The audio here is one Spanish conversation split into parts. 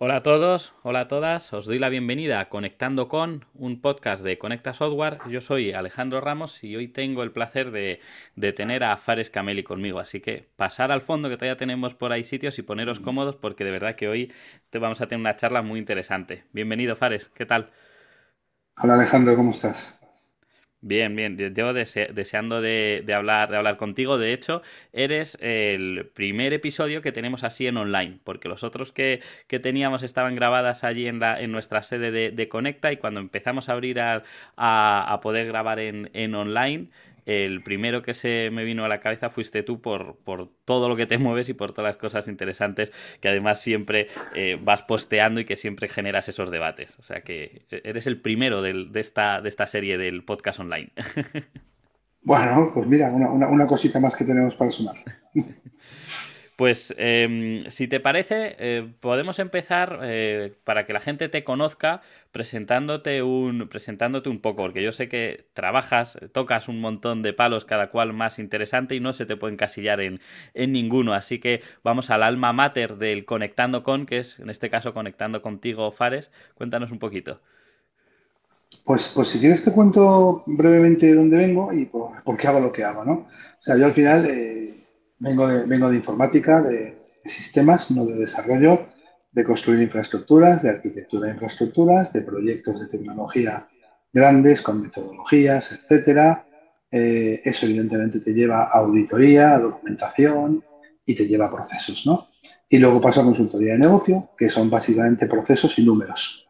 Hola a todos, hola a todas, os doy la bienvenida a Conectando con, un podcast de Conecta Software. Yo soy Alejandro Ramos y hoy tengo el placer de, tener a Fares Cameli conmigo. Así que pasar al fondo, que todavía tenemos por ahí sitios y poneros cómodos porque de verdad que hoy te vamos a tener una charla muy interesante. Bienvenido, Fares, ¿qué tal? Hola Alejandro, ¿cómo estás? Bien, bien. Yo deseando de, hablar, de hablar contigo. De hecho, eres el primer episodio que tenemos así en online, porque los otros que, teníamos estaban grabadas allí en, la, en nuestra sede de, Conecta y cuando empezamos a abrir a, a, poder grabar en, en online, el primero que se me vino a la cabeza fuiste tú por, por todo lo que te mueves y por todas las cosas interesantes que además siempre eh, vas posteando y que siempre generas esos debates. O sea que eres el primero de, esta, de esta serie del podcast online. Bueno, pues mira, una, una cosita más que tenemos para sumar. Pues em, si te parece, eh, podemos empezar eh, para que la gente te conozca presentándote un, presentándote un poco, porque yo sé que trabajas, tocas un montón de palos, cada cual más interesante y no se te puede encasillar en, en ninguno. Así que vamos al alma mater del Conectando con, que es en este caso Conectando contigo, Fares. Cuéntanos un poquito. Pues, pues si quieres te cuento brevemente de dónde vengo y por, qué hago lo que hago, ¿no? O sea, yo al final... Vengo de, vengo de informática, de, sistemas, no de desarrollo, de construir infraestructuras, de arquitectura de infraestructuras, de proyectos de tecnología grandes con metodologías, etcétera. Eh, eso evidentemente te lleva a auditoría, a documentación y te lleva a procesos, ¿no? Y luego paso a consultoría de negocio, que son básicamente procesos y números.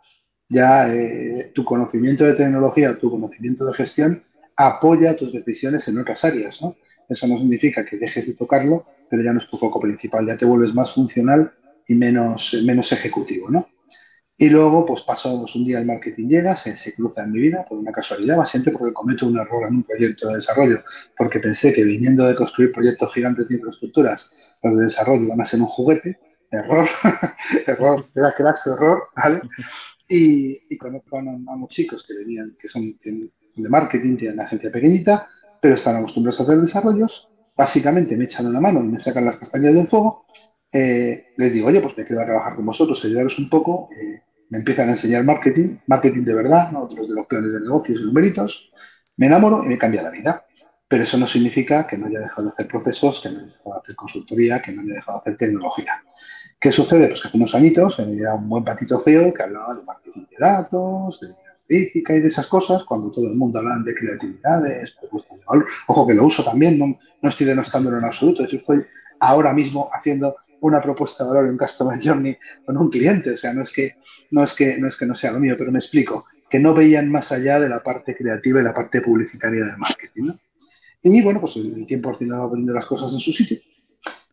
Ya eh, tu conocimiento de tecnología, tu conocimiento de gestión apoya tus decisiones en otras áreas, ¿no? Eso no significa que dejes de tocarlo, pero ya no es tu foco principal, ya te vuelves más funcional y menos, menos ejecutivo, ¿no? Y luego, pues pasamos un día el marketing llega, se, se, cruza en mi vida por una casualidad, bastante porque cometo un error en un proyecto de desarrollo, porque pensé que viniendo de construir proyectos gigantes de infraestructuras, los de desarrollo van a ser un juguete. Error, error, era clase error, ¿vale? Y, y conozco a, unos chicos que venían, que son de marketing, tienen una agencia pequeñita, pero están acostumbrados a hacer desarrollos, básicamente me echan una mano y me sacan las castañas del fuego, eh, les digo, oye, pues me quedo a trabajar con vosotros, ayudaros un poco, eh, me empiezan a enseñar marketing, marketing de verdad, no otros de los planes de negocios y numeritos, me enamoro y me cambia la vida. Pero eso no significa que no haya dejado de hacer procesos, que no haya dejado de hacer consultoría, que no haya dejado de hacer tecnología. ¿Qué sucede? Pues que hace unos añitos era un buen patito feo que hablaba de marketing de datos, de y de esas cosas, cuando todo el mundo habla de creatividades, ojo que lo uso también, no, no estoy denostándolo en absoluto, de estoy ahora mismo haciendo una propuesta de valor en Customer Journey con un cliente, o sea, no es que no es que no es que no sea lo mío, pero me explico, que no veían más allá de la parte creativa y la parte publicitaria del marketing, Y bueno, pues el tiempo al final va poniendo las cosas en su sitio.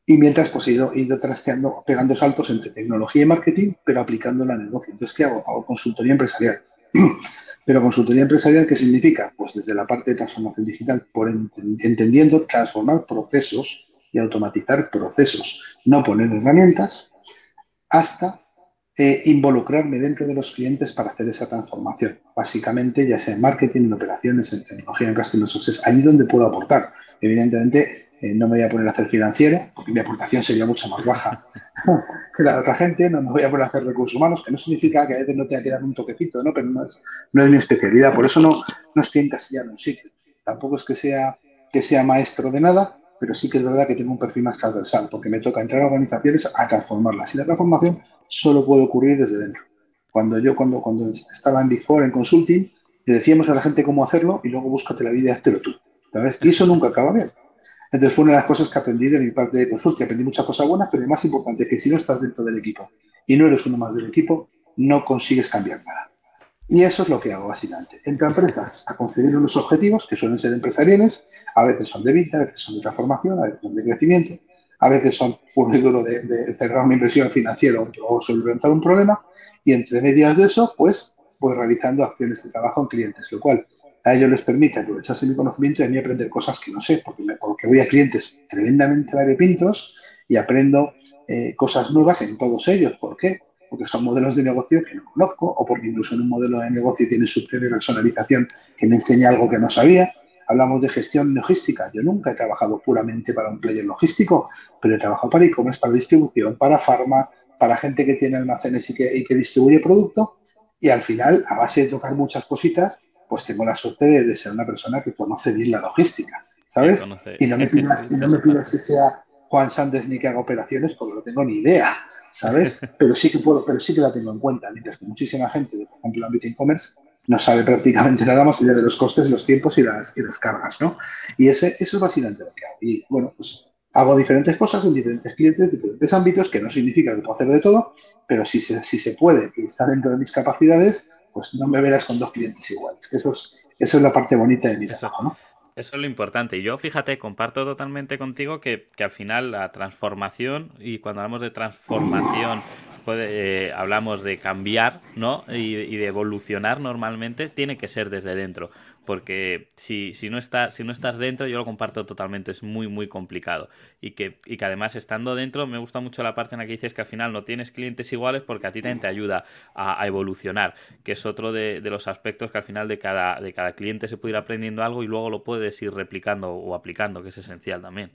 Y mientras, pues he ido, ido trasteando, pegando saltos entre tecnología y marketing, pero aplicándola al negocio. Entonces, ¿qué hago? Hago consultoría empresarial. Pero consultoría empresarial, ¿qué significa? Pues desde la parte de transformación digital, por entendiendo transformar procesos y automatizar procesos, no poner herramientas, hasta eh, involucrarme dentro de los clientes para hacer esa transformación. Básicamente, ya sea en marketing, en operaciones, en tecnología, en customer success, allí donde puedo aportar. Evidentemente, eh, no me voy a poner a hacer financiero, porque mi aportación sería mucho más baja que la de otra gente, no me voy a poner a hacer recursos humanos, que no significa que a veces no tenga que dar un toquecito, ¿no? pero no es, no es mi especialidad, por eso no, no estoy encasillado en un sitio. Tampoco es que sea, que sea maestro de nada, pero sí que es verdad que tengo un perfil más transversal, porque me toca entrar a organizaciones a transformarlas. Y la transformación solo puede ocurrir desde dentro. Cuando yo, cuando, cuando estaba en Big Four, en consulting, le decíamos a la gente cómo hacerlo y luego búscate la vida y háztelo tú. ¿sabes? Y eso nunca acaba bien. Entonces fue una de las cosas que aprendí de mi parte de consulta. Aprendí muchas cosas buenas, pero lo más importante es que si no estás dentro del equipo y no eres uno más del equipo, no consigues cambiar nada. Y eso es lo que hago básicamente. Entro empresas a conseguir unos objetivos que suelen ser empresariales, a veces son de vida, a veces son de transformación, a veces son de crecimiento, a veces son puro y duro de, cerrar una inversión financiera o solventar un problema, y entre medias de eso, pues voy realizando acciones de trabajo en clientes, lo cual a ellos les permite aprovecharse mi conocimiento y a mí aprender cosas que no sé, porque, porque voy a clientes tremendamente variopintos y aprendo eh, cosas nuevas en todos ellos. ¿Por qué? Porque son modelos de negocio que no conozco o porque incluso en un modelo de negocio tiene su propia personalización que me enseña algo que no sabía. Hablamos de gestión logística. Yo nunca he trabajado puramente para un player logístico, pero he trabajado para e-commerce, para distribución, para farma, para gente que tiene almacenes y que, y que distribuye producto. Y al final, a base de tocar muchas cositas, pues tengo la suerte de, ser una persona que conoce bien la logística, ¿sabes? Y no me pidas, y no me pidas que sea Juan Sánchez ni que haga operaciones porque no tengo ni idea, ¿sabes? Pero sí que puedo, pero sí que la tengo en cuenta, mientras que muchísima gente, por ejemplo, el ámbito e-commerce, no sabe prácticamente nada más allá de los costes, los tiempos y las, y las cargas, ¿no? Y ese, eso es básicamente lo que hago. Y bueno, pues hago diferentes cosas en diferentes clientes, diferentes ámbitos, que no significa que puedo hacer de todo, pero si se, si se puede y está dentro de mis capacidades, pues no me verás con dos clientes iguales. Que eso es, eso es la parte bonita de mi trabajo, ¿no? Eso es lo importante. Yo, fíjate, comparto totalmente contigo que, que al final la transformación, y cuando hablamos de transformación puede, eh, hablamos de cambiar ¿no? Y, y, de evolucionar normalmente, tiene que ser desde dentro. Porque si, si, no estás, si no estás dentro, yo lo comparto totalmente, es muy, muy complicado. Y que, y que además estando dentro, me gusta mucho la parte en la que dices que al final no tienes clientes iguales porque a ti también te ayuda a, evolucionar, que es otro de, de, los aspectos que al final de cada, de cada cliente se puede ir aprendiendo algo y luego lo puedes ir replicando o aplicando, que es esencial también.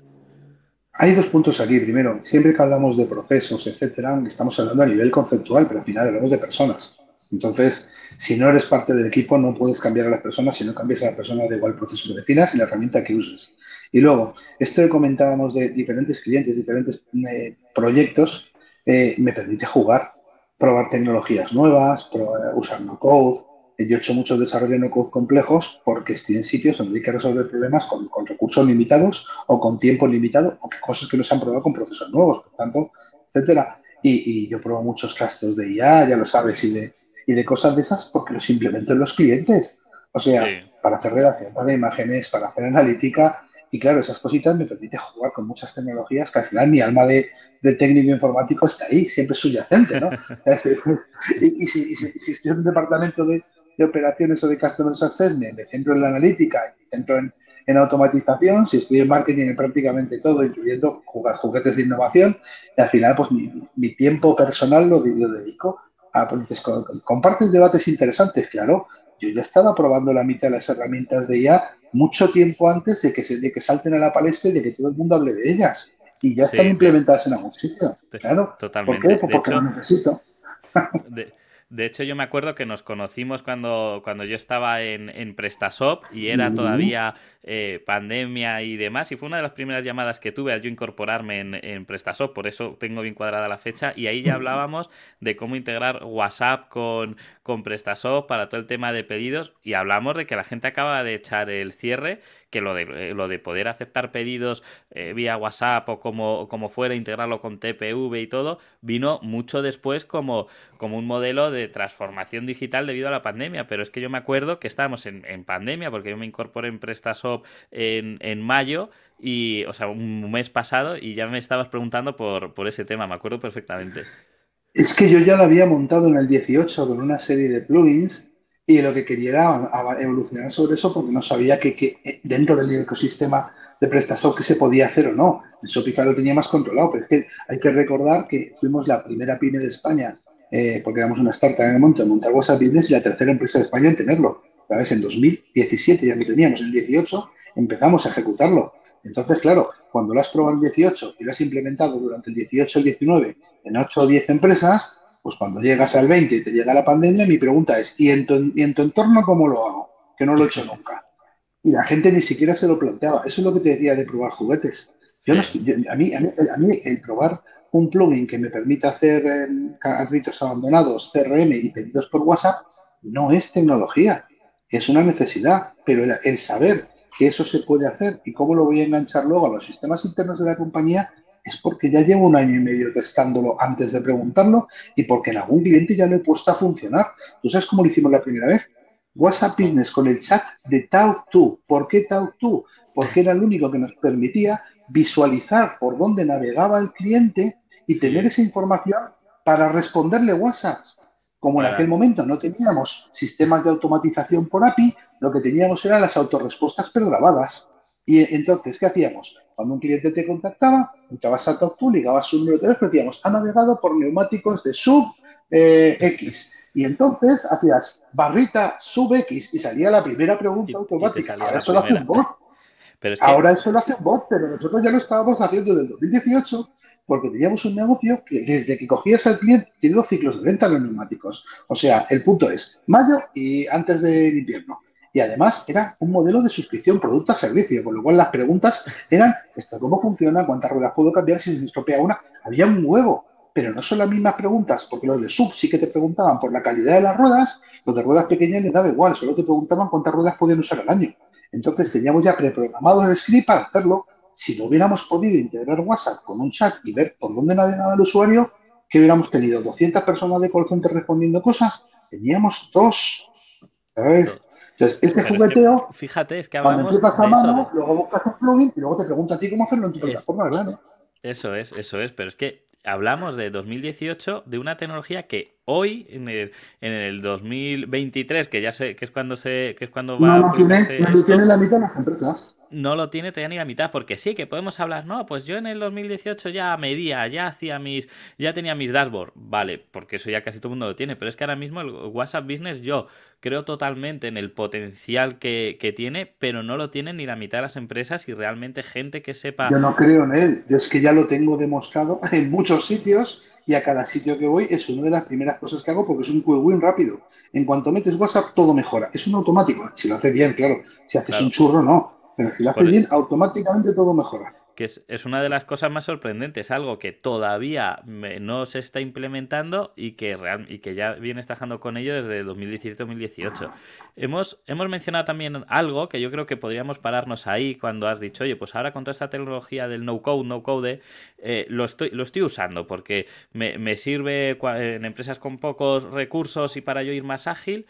Hay dos puntos aquí. Primero, siempre que hablamos de procesos, etcétera, estamos hablando a nivel conceptual, pero al final hablamos de personas. Entonces, si no eres parte del equipo, no puedes cambiar a las personas. Si no cambias a la persona, da igual proceso que definas y la herramienta que uses. Y luego, esto que comentábamos de diferentes clientes, diferentes eh, proyectos, eh, me permite jugar, probar tecnologías nuevas, usar no code, yo he hecho mucho desarrollo no code complejos porque estoy en sitios donde hay que resolver problemas con, recursos limitados o con tiempo limitado o que cosas que no se han probado con procesos nuevos, por tanto, etcétera. Y, yo pruebo muchos clusters de IA, ya lo sabes, y de, y de cosas de esas porque los implemento en los clientes. O sea, sí. para hacer relación de imágenes, para hacer analítica, y claro, esas cositas me permiten jugar con muchas tecnologías que al final mi alma de, de técnico informático está ahí, siempre subyacente, ¿no? y, y, si, y, si, si, estoy en un departamento de, de operaciones o de Customer Success, me, me centro en la analítica y centro en, en, automatización. Si estoy en marketing, en prácticamente todo, incluyendo juguetes de innovación. Y al final, pues mi, mi tiempo personal lo, lo dedico a, pues, dices, compartes debates interesantes, claro. Yo ya estaba probando la mitad de las herramientas de IA mucho tiempo antes de que, se, de que salten a la palestra y de que todo el mundo hable de ellas. Y ya están sí, implementadas en algún sitio. Claro. Totalmente. ¿Por qué? Pues porque hecho, lo necesito. De, de hecho, yo me acuerdo que nos conocimos cuando, cuando yo estaba en, en PrestaShop y era todavía eh, pandemia y demás. Y fue una de las primeras llamadas que tuve al yo incorporarme en, en PrestaShop, por eso tengo bien cuadrada la fecha. Y ahí ya hablábamos de cómo integrar WhatsApp con, con PrestaShop para todo el tema de pedidos. Y hablamos de que la gente acaba de echar el cierre que lo de, eh, lo de poder aceptar pedidos eh, vía WhatsApp o como, como fuera, integrarlo con TPV y todo, vino mucho después como, como un modelo de transformación digital debido a la pandemia. Pero es que yo me acuerdo que estábamos en, en pandemia, porque yo me incorporé en PrestaShop en, en mayo y, o sea, un mes pasado y ya me estabas preguntando por, por ese tema, me acuerdo perfectamente. Es que yo ya lo había montado en el 18 con una serie de plugins y lo que quería era evolucionar sobre eso porque no sabía que, que eh, dentro del ecosistema de PrestaShop que se podía hacer o no. El Shopify lo tenía más controlado, pero es que hay que recordar que fuimos la primera pyme de España, eh, porque éramos una startup en el monte, en montar WhatsApp Business y la tercera empresa de España en tenerlo. ¿Sabes? En 2017 ya lo teníamos, en el 18 empezamos a ejecutarlo. Entonces, claro, cuando lo has probado en el 18 y lo has implementado durante el 18 y el 19 en 8 o 10 empresas, pues cuando llegas al 20 y te llega la pandemia, mi pregunta es, ¿y en tu, y en tu entorno cómo lo hago? Que no lo he hecho nunca. Y la gente ni siquiera se lo planteaba. Eso es lo que te decía de probar juguetes. Yo no estoy, yo, a, mí, a, mí, a, mí, el probar un plugin que me permita hacer eh, carritos abandonados, CRM y pedidos por WhatsApp, no es tecnología, es una necesidad. Pero el, el saber que eso se puede hacer y cómo lo voy a enganchar luego a los sistemas internos de la compañía es porque ya llevo un año y medio testándolo antes de preguntarlo y porque en algún cliente ya lo he puesto a funcionar. ¿Tú sabes cómo lo hicimos la primera vez? WhatsApp Business con el chat de Talk To. ¿Por qué Talk To? Porque era el único que nos permitía visualizar por dónde navegaba el cliente y tener esa información para responderle WhatsApp. Como en aquel momento no teníamos sistemas de automatización por API, lo que teníamos eran las autorrespuestas pregrabadas. Y entonces, ¿qué hacíamos? Cuando un cliente te contactaba, entrabas a TalkTo, ligabas su número de teléfono y decíamos, ha navegado por neumáticos de sub eh, X. Y entonces hacías barrita sub X y salía la primera pregunta y, automática. Y Ahora eso lo hace un bot. Pero es que... Ahora eso lo hace un bot, pero nosotros ya lo estábamos haciendo desde el 2018 porque teníamos un negocio que desde que cogías al cliente tiene dos ciclos de venta los neumáticos. O sea, el punto es mayo y antes del invierno. Y además era un modelo de suscripción producto a servicio, con lo cual las preguntas eran, ¿esto cómo funciona? ¿Cuántas ruedas puedo cambiar si se me estropea una? Había un huevo, pero no son las mismas preguntas, porque los de sub sí que te preguntaban por la calidad de las ruedas, los de ruedas pequeñas les daba igual, solo te preguntaban cuántas ruedas podían usar al año. Entonces teníamos ya preprogramado el script para hacerlo. Si no hubiéramos podido integrar WhatsApp con un chat y ver por dónde navegaba el usuario, que hubiéramos tenido 200 personas de call respondiendo cosas, teníamos dos. ¿sabes? Entonces, ese jugueteo, fíjate, es que cuando empiezas a mano, luego buscas un plugin y luego te pregunta a ti cómo hacerlo en tu plataforma, claro. Eso es, eso es, pero es que hablamos de 2018 de una tecnología que hoy en el, en el 2023 que ya sé que es cuando se que es cuando va no, no tiene, no tiene la mitad de las empresas no lo tiene todavía ni la mitad, porque sí que podemos hablar, no, pues yo en el 2018 ya medía, ya hacía mis, ya tenía mis dashboard, vale, porque eso ya casi todo el mundo lo tiene, pero es que ahora mismo el WhatsApp Business yo creo totalmente en el potencial que, tiene, pero no lo tiene ni la mitad de las empresas y realmente gente que sepa... Yo no creo en él, yo es que ya lo tengo demostrado en muchos sitios y a cada sitio que voy es una de las primeras cosas que hago porque es un quick win rápido. En cuanto metes WhatsApp, todo mejora. Es un automático. Si lo haces bien, claro. Si haces un churro, no. Pero si lo haces bien, automáticamente todo mejora. Que es, una de las cosas más sorprendentes, algo que todavía no se está implementando y que, real, y que ya viene trabajando con ello desde 2017-2018. Hemos, hemos mencionado también algo que yo creo que podríamos pararnos ahí cuando has dicho, oye, pues ahora con toda esta tecnología del no-code, no-code, eh, lo, estoy, lo estoy usando porque me, me sirve en empresas con pocos recursos y para yo ir más ágil.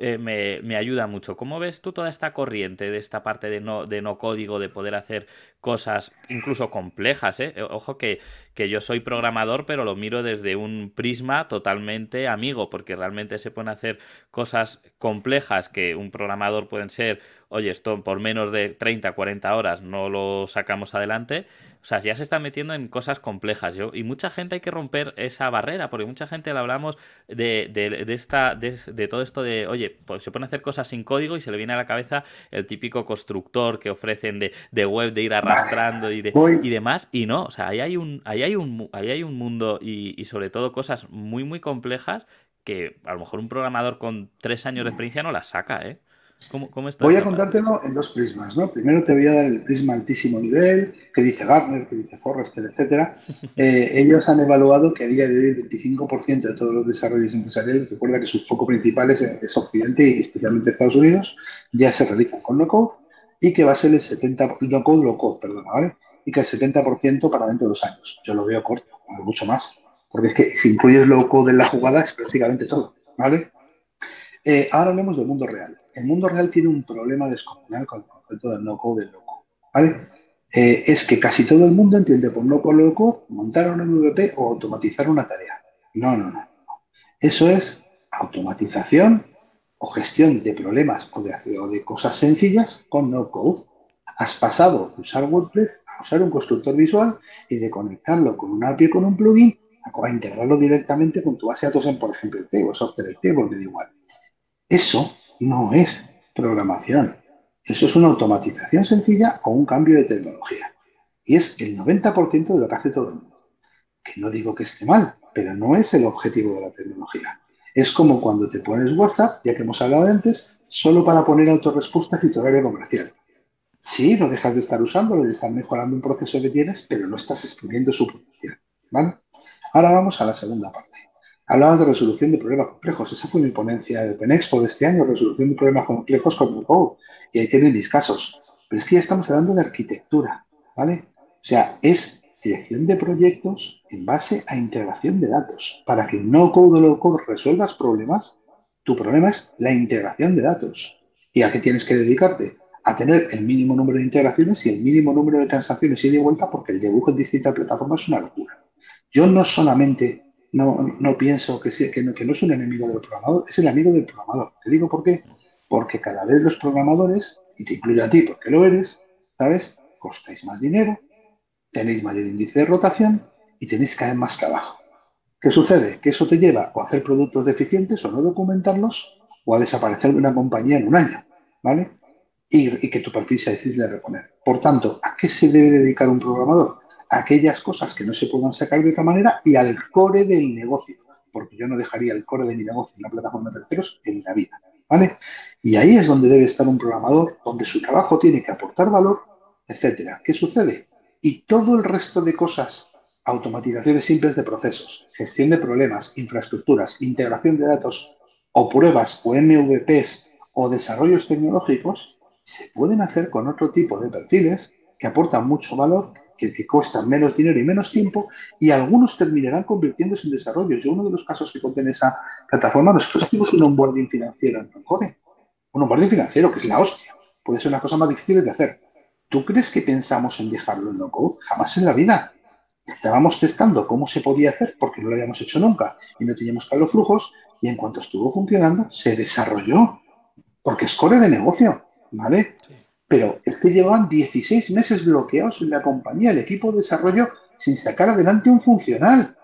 Eh, me, ayuda mucho. ¿Cómo ves tú toda esta corriente de esta parte de no, de no código, de poder hacer cosas incluso complejas? Eh? Ojo que, que, yo soy programador, pero lo miro desde un prisma totalmente amigo, porque realmente se pueden hacer cosas complejas que un programador pueden ser oye, esto por menos de 30, 40 horas no lo sacamos adelante. O sea, ya se está metiendo en cosas complejas. Yo, y mucha gente hay que romper esa barrera, porque mucha gente le hablamos de, de, esta, de, todo esto de, oye, pues se pueden hacer cosas sin código y se le viene a la cabeza el típico constructor que ofrecen de, web, de ir arrastrando y, de, y demás. Y no, o sea, ahí hay un, ahí hay un, ahí hay un mundo y, y sobre todo cosas muy, muy complejas que a lo mejor un programador con tres años de experiencia no las saca, ¿eh? Voy a contártelo en dos prismas, ¿no? Primero te voy a dar el prisma altísimo nivel, que dice Gartner, que dice Forrester, etcétera. Eh, ellos han evaluado que a día de hoy el 25% de todos los desarrollos empresariales, recuerda que su foco principal es, Occidente y especialmente Estados Unidos, ya se realizan con no-code y que va a ser el 70%, no-code, low-code, perdón, ¿vale? Y que el 70% para dentro de dos años. Yo lo veo corto, mucho más, porque es que si incluyes low-code en la jugada es prácticamente todo, ¿vale? Eh, ahora hablemos del mundo real el mundo real tiene un problema descomunal con el concepto del no-code del loco. ¿vale? Eh, es que casi todo el mundo entiende por no-code loco montar un MVP o automatizar una tarea. No, no, no. Eso es automatización o gestión de problemas o de, cosas sencillas con no-code. Has pasado de usar WordPress a usar un constructor visual y de conectarlo con un API con un plugin a integrarlo directamente con tu base de datos en, por ejemplo, Table, Software Table, me da igual. Eso no es programación. Eso es una automatización sencilla o un cambio de tecnología. Y es el 90% de lo que hace todo el mundo. Que no digo que esté mal, pero no es el objetivo de la tecnología. Es como cuando te pones WhatsApp, ya que hemos hablado antes, solo para poner autorrespuestas y tu horario comercial. Sí, no dejas de estar usándolo y de estar mejorando un proceso que tienes, pero no estás escribiendo su potencial. ¿vale? Ahora vamos a la segunda parte. Hablabas de resolución de problemas complejos. Esa fue mi ponencia de OpenExpo de este año, resolución de problemas complejos con Code. Y ahí tienen mis casos. Pero es que ya estamos hablando de arquitectura, ¿vale? O sea, es dirección de proyectos en base a integración de datos. Para que no code o low code resuelvas problemas, tu problema es la integración de datos. ¿Y a qué tienes que dedicarte? A tener el mínimo número de integraciones y el mínimo número de transacciones y de vuelta, porque el dibujo en distintas plataformas es una locura. Yo no solamente no, no pienso que, no, que no es un enemigo del programador, es el amigo del programador. Te digo por qué. Porque cada vez los programadores, y te incluyo a ti porque lo eres, ¿sabes? Costáis más dinero, tenéis mayor índice de rotación y tenéis cada vez más trabajo. ¿Qué sucede? Que eso te lleva o a hacer productos deficientes o no documentarlos o a desaparecer de una compañía en un año, ¿vale? Y, y que tu perfil sea difícil de reponer. Por tanto, ¿a qué se debe dedicar un programador? Aquellas cosas que no se puedan sacar de otra manera y al core del negocio, porque yo no dejaría el core de mi negocio en la plataforma de terceros en la vida, ¿vale? Y ahí es donde debe estar un programador, donde su trabajo tiene que aportar valor, etcétera. ¿Qué sucede? Y todo el resto de cosas, automatizaciones simples de procesos, gestión de problemas, infraestructuras, integración de datos o pruebas o MVPs o desarrollos tecnológicos, se pueden hacer con otro tipo de perfiles que aportan mucho valor, que, que, cuestan menos dinero y menos tiempo, y algunos terminarán convirtiéndose en desarrollos. Yo, uno de los casos que conté en esa plataforma, nosotros hicimos un onboarding financiero en Code. Un onboarding financiero, que es la hostia. Puede ser una cosa más difícil de hacer. ¿Tú crees que pensamos en dejarlo en no-code? Jamás en la vida. Estábamos testando cómo se podía hacer porque no lo habíamos hecho nunca y no teníamos claros flujos y en cuanto estuvo funcionando se desarrolló porque es core de negocio, ¿vale? Pero es que llevaban 16 meses bloqueados en la compañía, el equipo de desarrollo, sin sacar adelante un funcional.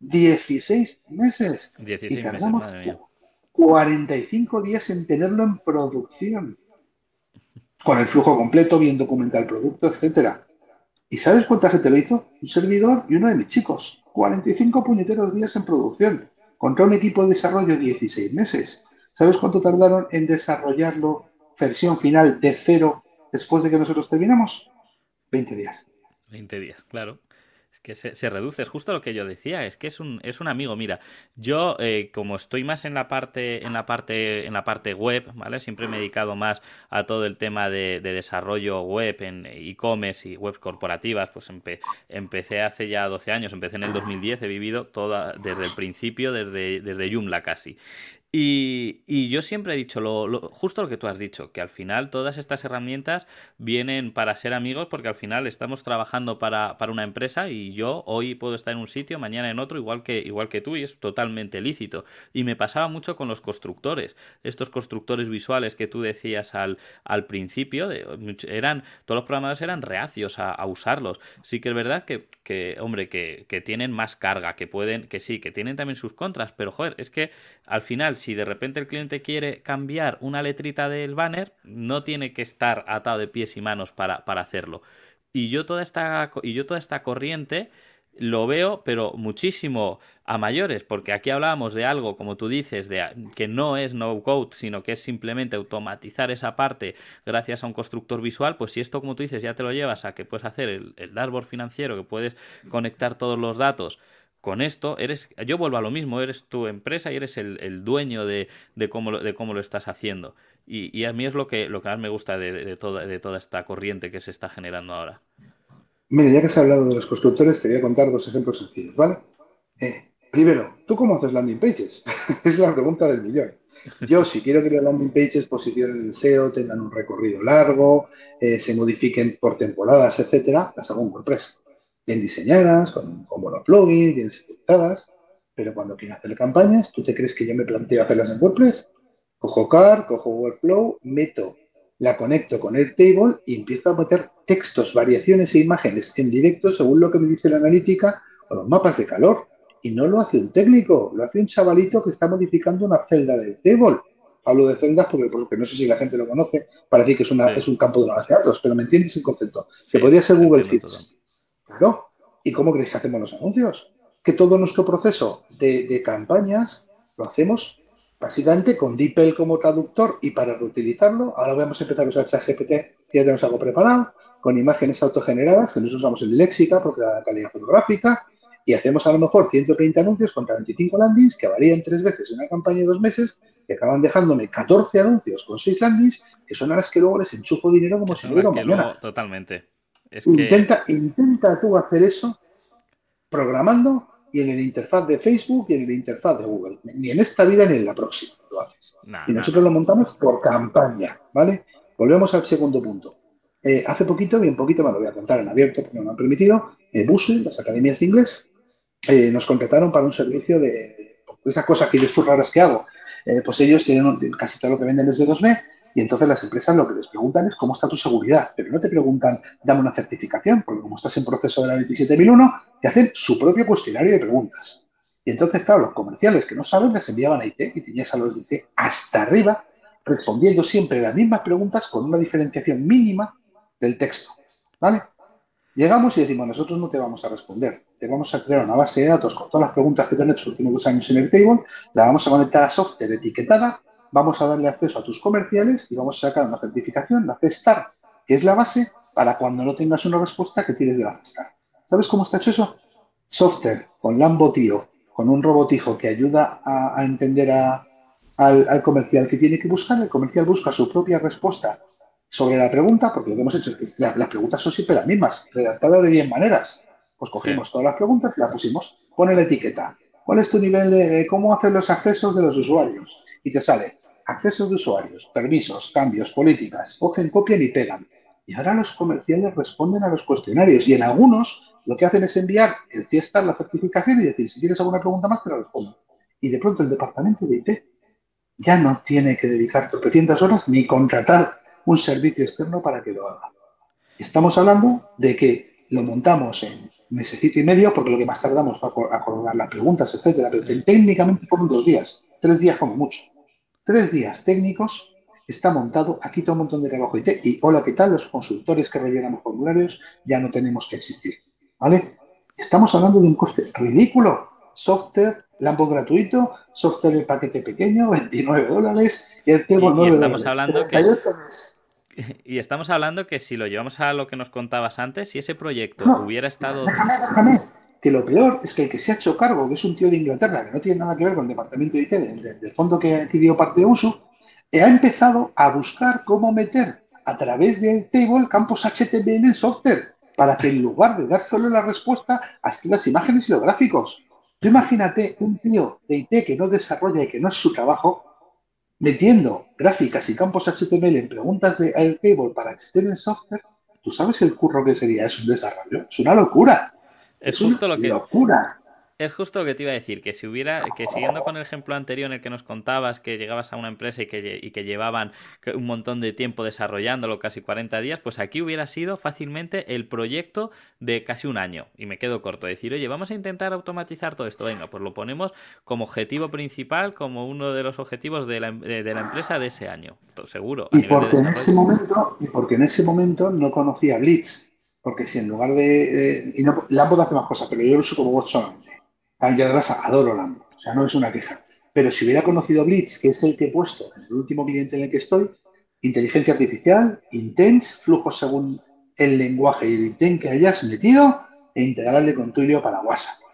16 meses. 16 y tardamos meses, madre mía. 45 días en tenerlo en producción. Con el flujo completo, bien documentado el producto, etcétera. ¿Y sabes cuánta gente lo hizo? Un servidor y uno de mis chicos. 45 puñeteros días en producción. Contra un equipo de desarrollo 16 meses. ¿Sabes cuánto tardaron en desarrollarlo versión final de cero después de que nosotros terminamos? 20 días. 20 días, claro. Es que se, se, reduce, es justo lo que yo decía, es que es un, es un amigo. Mira, yo eh, como estoy más en la parte, en la parte, en la parte web, ¿vale? Siempre me he dedicado más a todo el tema de, de desarrollo web en e-commerce y webs corporativas, pues empe, empecé hace ya 12 años, empecé en el 2010, he vivido toda, desde el principio, desde, desde Joomla casi. Y, yo siempre he dicho lo, lo, justo lo que tú has dicho, que al final todas estas herramientas vienen para ser amigos porque al final estamos trabajando para, para, una empresa y yo hoy puedo estar en un sitio, mañana en otro, igual que, igual que tú, y es totalmente lícito. Y me pasaba mucho con los constructores, estos constructores visuales que tú decías al, al principio, de, eran, todos los programadores eran reacios a, usarlos. Sí que es verdad que, que hombre, que tienen más carga, que pueden, que sí, que tienen también sus contras, pero joder, es que al final si de repente el cliente quiere cambiar una letrita del banner, no tiene que estar atado de pies y manos para, para hacerlo. Y yo, toda esta, y yo toda esta corriente lo veo, pero muchísimo a mayores, porque aquí hablábamos de algo, como tú dices, de que no es no code, sino que es simplemente automatizar esa parte gracias a un constructor visual, pues si esto, como tú dices, ya te lo llevas a que puedes hacer el, el dashboard financiero, que puedes conectar todos los datos con esto, eres, yo vuelvo a lo mismo, eres tu empresa y eres el, dueño de, cómo lo, estás haciendo. Y, a mí es lo que, más me gusta de, toda, esta corriente que se está generando ahora. Mira, ya que has hablado de los constructores, te voy a contar dos ejemplos sencillos, ¿vale? Eh, primero, ¿tú cómo haces landing pages? es la pregunta del millón. Yo, si quiero las landing pages posicionen el SEO, tengan un recorrido largo, eh, se modifiquen por temporadas, etcétera, las hago en WordPress bien diseñadas, con, con buenos plugins, bien securizadas, pero cuando quiero hacer campañas, ¿tú te crees que yo me planteo hacerlas en WordPress? Cojo CAR, cojo Workflow, meto, la conecto con Airtable y empiezo a meter textos, variaciones e imágenes en directo según lo que me dice la analítica o los mapas de calor. Y no lo hace un técnico, lo hace un chavalito que está modificando una celda de Airtable. Hablo de celdas porque, porque no sé si la gente lo conoce, para decir que es, una, sí. es un campo de una base de datos, pero me entiendes el concepto. Sí, que podría ser Google Sheets. Claro. ¿Y cómo creéis que hacemos los anuncios? Que todo nuestro proceso de, de campañas lo hacemos básicamente con DeepL como traductor y para reutilizarlo, ahora vamos a empezar a usar ChatGPT, ya tenemos algo preparado, con imágenes autogeneradas, que nosotros usamos en léxica porque la calidad fotográfica, y hacemos a lo mejor 130 anuncios contra 25 landings que varían tres veces en una campaña de dos meses, que acaban dejándome 14 anuncios con 6 landings, que son a las que luego les enchufo dinero como si hubiera mañana. Luego, totalmente. Es que... intenta, intenta tú hacer eso programando y en el interfaz de Facebook y en el interfaz de Google. Ni en esta vida ni en la próxima lo haces. Nah, y nosotros nah. lo montamos por campaña, ¿vale? Volvemos al segundo punto. Eh, hace poquito, bien poquito, me lo voy a contar en abierto porque no me han permitido, eh, las academias de inglés, eh, nos contrataron para un servicio de, de esas cosas que yo estoy raras que hago. Eh, pues ellos tienen un, casi todo lo que venden es de 2B y entonces las empresas lo que les preguntan es cómo está tu seguridad, pero no te preguntan, dame una certificación, porque como estás en proceso de la 27001, te hacen su propio cuestionario de preguntas. Y entonces, claro, los comerciales que no saben les enviaban a IT y tenías a los de IT hasta arriba respondiendo siempre las mismas preguntas con una diferenciación mínima del texto. ¿Vale? Llegamos y decimos, nosotros no te vamos a responder, te vamos a crear una base de datos con todas las preguntas que te han hecho los últimos dos años en el table, la vamos a conectar a software etiquetada, vamos a darle acceso a tus comerciales y vamos a sacar una certificación, la C-Star, que es la base para cuando no tengas una respuesta que tires de la C-Star. ¿Sabes cómo está hecho eso? Software con Lambo Tío, con un robotijo que ayuda a, entender al, comercial que tiene que buscar, el comercial busca su propia respuesta sobre la pregunta, porque lo que hemos hecho es que las preguntas son siempre las mismas, redactadas de 10 maneras. Pues cogimos todas las preguntas y las pusimos. Pone la etiqueta. ¿Cuál es tu nivel de cómo hacen los accesos de los usuarios? Y te sale accesos de usuarios, permisos, cambios, políticas. Cogen, copian y pegan. Y ahora los comerciales responden a los cuestionarios. Y en algunos lo que hacen es enviar el fiesta, la certificación y decir, si tienes alguna pregunta más, te la respondo. Y de pronto el departamento de IT ya no tiene que dedicar 300 horas ni contratar un servicio externo para que lo haga. Estamos hablando de que lo montamos en mesecito y medio, porque lo que más tardamos fue acordar las preguntas, etcétera, pero técnicamente fueron dos días, tres días como mucho. Tres días técnicos, está montado, aquí todo un montón de trabajo IT y hola, ¿qué tal? Los consultores que rellenamos formularios ya no tenemos que existir, ¿vale? Estamos hablando de un coste ridículo. Software, Lambo gratuito, software el paquete pequeño, 29 dólares y el tema 9 estamos Hablando que... Y estamos hablando que si lo llevamos a lo que nos contabas antes, si ese proyecto hubiera estado. Déjame, déjame. Que lo peor es que el que se ha hecho cargo, que es un tío de Inglaterra, que no tiene nada que ver con el departamento de IT del, fondo que, dio parte de uso, eh, ha empezado a buscar cómo meter a través del table campos HTML en software, para que en lugar de dar solo la respuesta, hasta las imágenes y los gráficos. Tú imagínate un tío de IT que no desarrolla y que no es su trabajo, metiendo gráficas y campos HTML en preguntas de Airtable para que estén en software, tú sabes el curro que sería, es un desarrollo, es una locura. Es, justo lo que locura. Es justo lo que te iba a decir, que si hubiera, que siguiendo con el ejemplo anterior en el que nos contabas que llegabas a una empresa y que, y que llevaban un montón de tiempo desarrollándolo, casi 40 días, pues aquí hubiera sido fácilmente el proyecto de casi un año. Y me quedo corto, decir, oye, vamos a intentar automatizar todo esto, venga, pues lo ponemos como objetivo principal, como uno de los objetivos de la, de la empresa de ese año, seguro. Y porque, en ese momento, y porque en ese momento no conocía Blitz, porque si en lugar de... y no, Lambo hace más cosas, pero yo lo uso como voz solamente y además adoro Lambo, o sea, no es una queja. Pero si hubiera conocido Blitz, que es el que he puesto en el último cliente en el que estoy, inteligencia artificial, intense, flujo según el lenguaje y el intent que hayas metido e integrarle con Twilio para WhatsApp.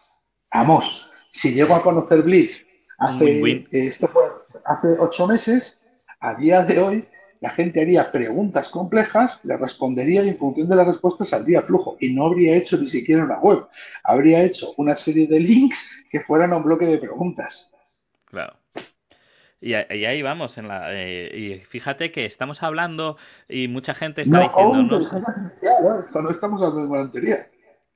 Vamos, si llego a conocer Blitz hace, eh, esto fue hace ocho meses, a día de hoy la gente haría preguntas complejas, le respondería y en función de las respuestas saldría flujo. Y no habría hecho ni siquiera una web. Habría hecho una serie de links que fueran a un bloque de preguntas. Claro. Y, ahí vamos. En la, eh, y fíjate que estamos hablando y mucha gente está diciendo. ¿eh? no estamos hablando de volantería.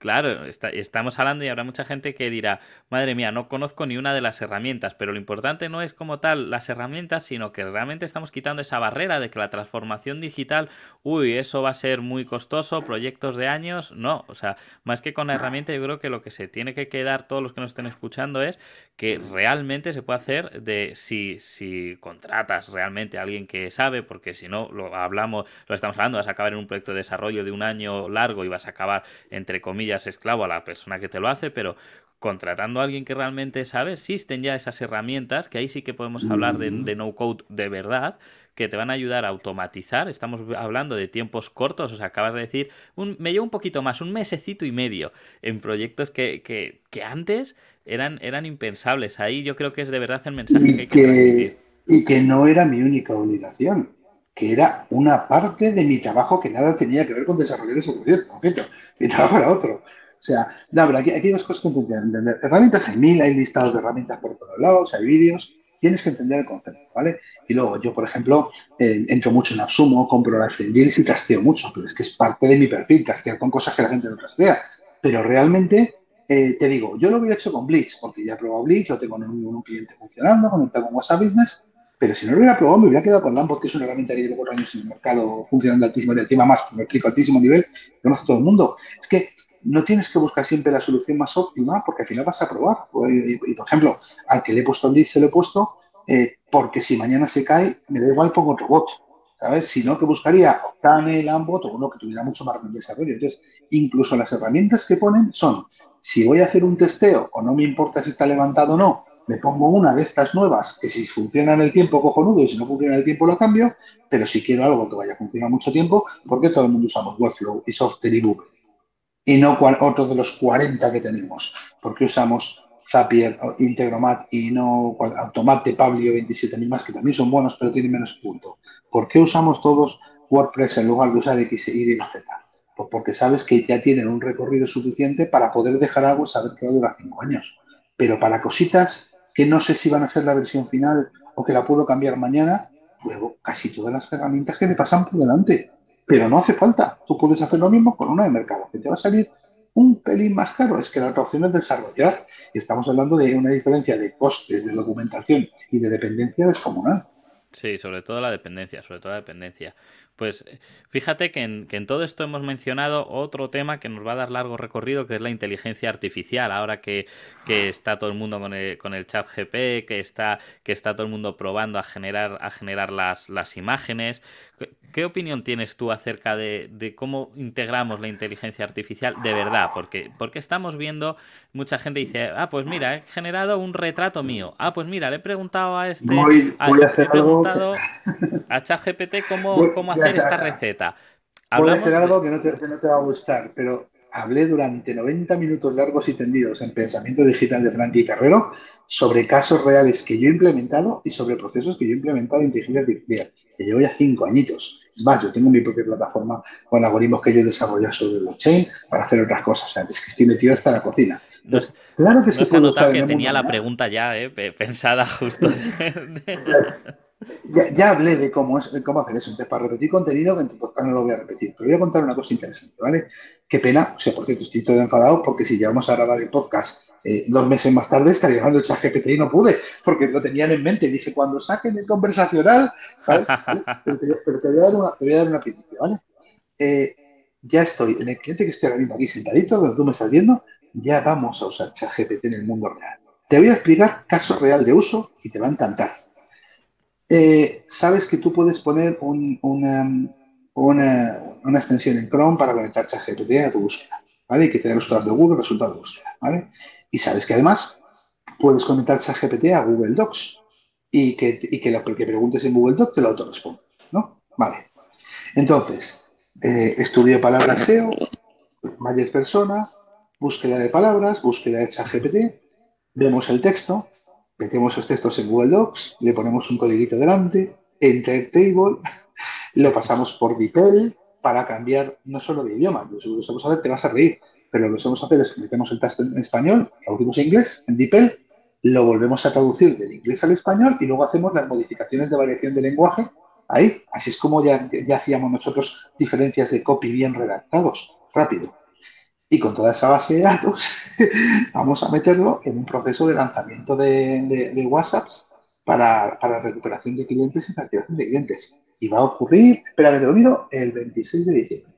Claro, estamos hablando y habrá mucha gente que dirá, madre mía, no conozco ni una de las herramientas, pero lo importante no es como tal las herramientas, sino que realmente estamos quitando esa barrera de que la transformación digital, uy, eso va a ser muy costoso, proyectos de años, no, o sea, más que con la herramienta, yo creo que lo que se tiene que quedar todos los que nos estén escuchando es que realmente se puede hacer de si, si contratas realmente a alguien que sabe, porque si no, lo hablamos, lo estamos hablando, vas a acabar en un proyecto de desarrollo de un año largo y vas a acabar, entre comillas, esclavo a la persona que te lo hace, pero contratando a alguien que realmente sabe, existen ya esas herramientas, que ahí sí que podemos hablar de, no code de verdad, que te van a ayudar a automatizar. Estamos hablando de tiempos cortos, o sea, acabas de decir, un, me llevo un poquito más, un mesecito y medio en proyectos que, que, antes eran, eran impensables. Ahí yo creo que es de verdad el mensaje que hay que, Y que no era mi única obligación que era una parte de mi trabajo que nada tenía que ver con desarrollar ese proyecto. Mi trabajo era otro. O sea, no, aquí, hay dos cosas que entender. Herramientas hay mil, hay listados de herramientas por todos lados, hay vídeos. Tienes que entender el concepto, ¿vale? Y luego yo, por ejemplo, eh, entro mucho en Absumo, compro la Deals y trasteo mucho, pero es que es parte de mi perfil, trastear con cosas que la gente no trastea. Pero realmente, eh, te digo, yo lo hubiera hecho con Blitz, porque ya he probado Blitz, lo tengo en un, un cliente funcionando, conectado con WhatsApp Business, pero si no lo hubiera probado, me hubiera quedado con Lambot, que es una herramienta que llevo cuatro años en el mercado funcionando altísimo y encima más, me explico, altísimo nivel, conoce todo el mundo. Es que no tienes que buscar siempre la solución más óptima porque al final vas a probar. Y, por ejemplo, al que le he puesto el lead se lo he puesto eh, porque si mañana se cae, me da igual pongo otro bot. ¿sabes? Sino que buscaría Octane, Lambot o uno que tuviera mucho más desarrollo. Entonces, incluso las herramientas que ponen son, si voy a hacer un testeo o no me importa si está levantado o no, me pongo una de estas nuevas que si funciona en el tiempo cojonudo y si no funciona en el tiempo lo cambio, pero si quiero algo que vaya a funcionar mucho tiempo, porque todo el mundo usamos Webflow y Software y Google y no otro de los 40 que tenemos, porque usamos Zapier, Integromat y no Automate, Pablio 27 más, que también son buenos, pero tienen menos punto. ¿Por qué usamos todos WordPress en lugar de usar X, Y y Z? Pues porque sabes que ya tienen un recorrido suficiente para poder dejar algo y saber que va a durar 5 años. Pero para cositas que no sé si van a hacer la versión final o que la puedo cambiar mañana, luego casi todas las herramientas que me pasan por delante. Pero no hace falta. Tú puedes hacer lo mismo con una de mercado, que te va a salir un pelín más caro. Es que la otra opción es desarrollar. Y estamos hablando de una diferencia de costes de documentación y de dependencia descomunal. Sí, sobre todo la dependencia, sobre todo la dependencia. Pues fíjate que en, que en, todo esto hemos mencionado otro tema que nos va a dar largo recorrido, que es la inteligencia artificial. Ahora que, que está todo el mundo con el, con el chat GP, que está, que está todo el mundo probando a generar, a generar las, las imágenes. ¿Qué opinión tienes tú acerca de, de, cómo integramos la inteligencia artificial de verdad? Porque, porque estamos viendo, mucha gente dice, ah, pues mira, he generado un retrato mío. Ah, pues mira, le he preguntado a este, voy, a, le he preguntado a ChatGPT cómo, cómo hacer esta receta. Voy a hacer algo que no, te, que no te va a gustar, pero hablé durante 90 minutos largos y tendidos en Pensamiento Digital de Frankie Carrero sobre casos reales que yo he implementado y sobre procesos que yo he implementado en inteligencia artificial, que llevo ya cinco añitos. Es más, yo tengo mi propia plataforma con algoritmos que yo he desarrollado sobre blockchain para hacer otras cosas. O sea, es que estoy metido hasta la cocina. claro que se puede usar que tenía la pregunta ya eh, pensada justo. Ya, hablé de cómo, es, cómo hacer eso. Entonces, para repetir contenido, que en tu podcast no lo voy a repetir. Pero voy a contar una cosa interesante, ¿vale? Qué pena, o sea, por cierto, estoy todo enfadado porque si llevamos a grabar el podcast eh, dos meses más tarde, estaría hablando el chat GPT y no pude, porque lo tenían en mente. Dije, cuando saquen el conversacional, ¿vale? pero, te, voy a dar una, te voy a dar una primicia, ¿vale? Eh, ya estoy en el cliente que estoy ahora mismo aquí sentadito, donde tú me estás viendo, ya vamos a usar ChatGPT en el mundo real. Te voy a explicar caso real de uso y te va a encantar. Eh, sabes que tú puedes poner una, una, extensión en Chrome para conectar ChatGPT a tu búsqueda, ¿vale? Y que te dé resultados de Google, resultados de búsqueda, ¿vale? Y sabes que además puedes conectar ChatGPT a Google Docs y que, y que lo preguntes en Google Docs te lo autorresponde, ¿no? Vale. Entonces, eh, estudio palabras SEO, mayor persona, búsqueda de palabras, búsqueda de ChatGPT, vemos el texto, metemos los textos en Google Docs, le ponemos un codiguito delante, Enter Table, lo pasamos por DeepL para cambiar no solo de idioma, lo que vamos a hacer, te vas a reír, pero lo que vamos a hacer es metemos el texto en español, traducimos a inglés en DeepL, lo volvemos a traducir del inglés al español y luego hacemos las modificaciones de variación de lenguaje ahí. Así es como ya, ya hacíamos nosotros diferencias de copy bien redactados, rápido. Y con toda esa base de datos vamos a meterlo en un proceso de lanzamiento de, de, WhatsApps para, para, recuperación de clientes y facturación de clientes. Y va a ocurrir, espera que te lo miro, el 26 de diciembre.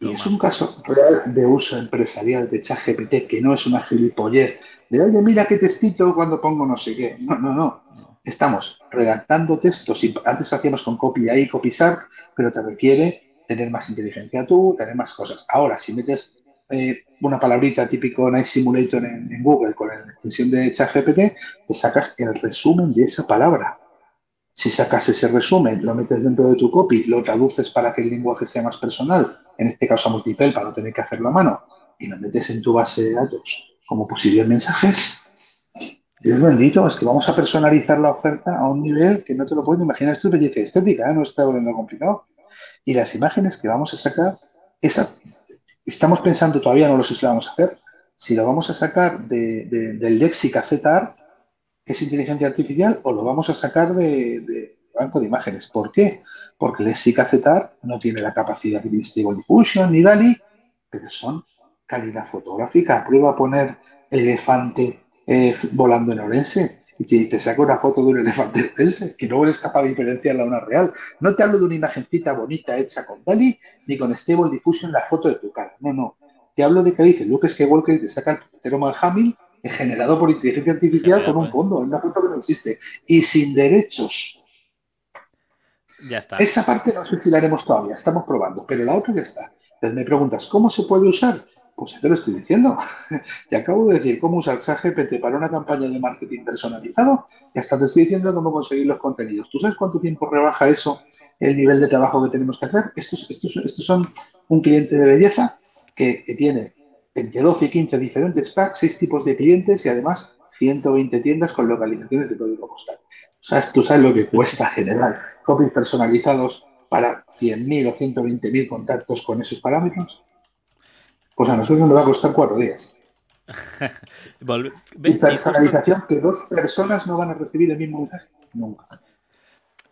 Y es un caso real de uso empresarial de ChatGPT, que no es una gilipollez de, oye, mira qué textito cuando pongo no sé qué. No, no, no. Estamos redactando textos y antes hacíamos con copy ahí, copy pero te requiere tener más inteligencia tú, tener más cosas. Ahora, si metes eh, una palabrita típico Night Simulator en, Google con la extensión de ChatGPT, te sacas el resumen de esa palabra. Si sacas ese resumen, lo metes dentro de tu copy, lo traduces para que el lenguaje sea más personal, en este caso usamos DeepL para no tener que hacerlo a mano, y lo metes en tu base de datos como posibles mensajes, Dios bendito, es que vamos a personalizar la oferta a un nivel que no te lo puedes imaginar. Esto es belleza estética, ¿eh? no está volviendo complicado. Y las imágenes que vamos a sacar, esa, estamos pensando, todavía no lo sé si lo vamos a hacer, si lo vamos a sacar del Lexica ZArt, que es inteligencia artificial, o lo vamos a sacar de, banco de imágenes. ¿Por qué? Porque Lexica ZArt no tiene la capacidad de Stable Diffusion ni DALI, pero son calidad fotográfica. Prueba a poner elefante eh, volando en Orense y te, saco una foto de un elefante que no eres capaz de diferenciarla a una real. No te hablo de una imagencita bonita hecha con DALI ni con Stable Diffusion la foto de tu cara. No, no. Te hablo de que dice Luke Skywalker y te saca el portero Manhamil generado por inteligencia artificial con un fondo, una foto que no existe y sin derechos. Ya está. Esa parte no sé si la haremos todavía, estamos probando, pero la otra ya está. Entonces me preguntas, ¿cómo se puede usar? Pues ya te lo estoy diciendo. te acabo de decir cómo usar ChatGPT para una campaña de marketing personalizado y hasta te estoy diciendo cómo conseguir los contenidos. ¿Tú sabes cuánto tiempo rebaja eso el nivel de trabajo que tenemos que hacer? Estos, estos, estos son un cliente de belleza que, tiene entre 12 y 15 diferentes packs, 6 tipos de clientes y además 120 tiendas con localizaciones de código postal. ¿Sabes? ¿Tú sabes lo que cuesta generar copies personalizados para 100.000 o 120.000 contactos con esos parámetros? Pues a nosotros nos va a costar cuatro días. y personalización que dos personas no van a recibir el mismo mensaje nunca.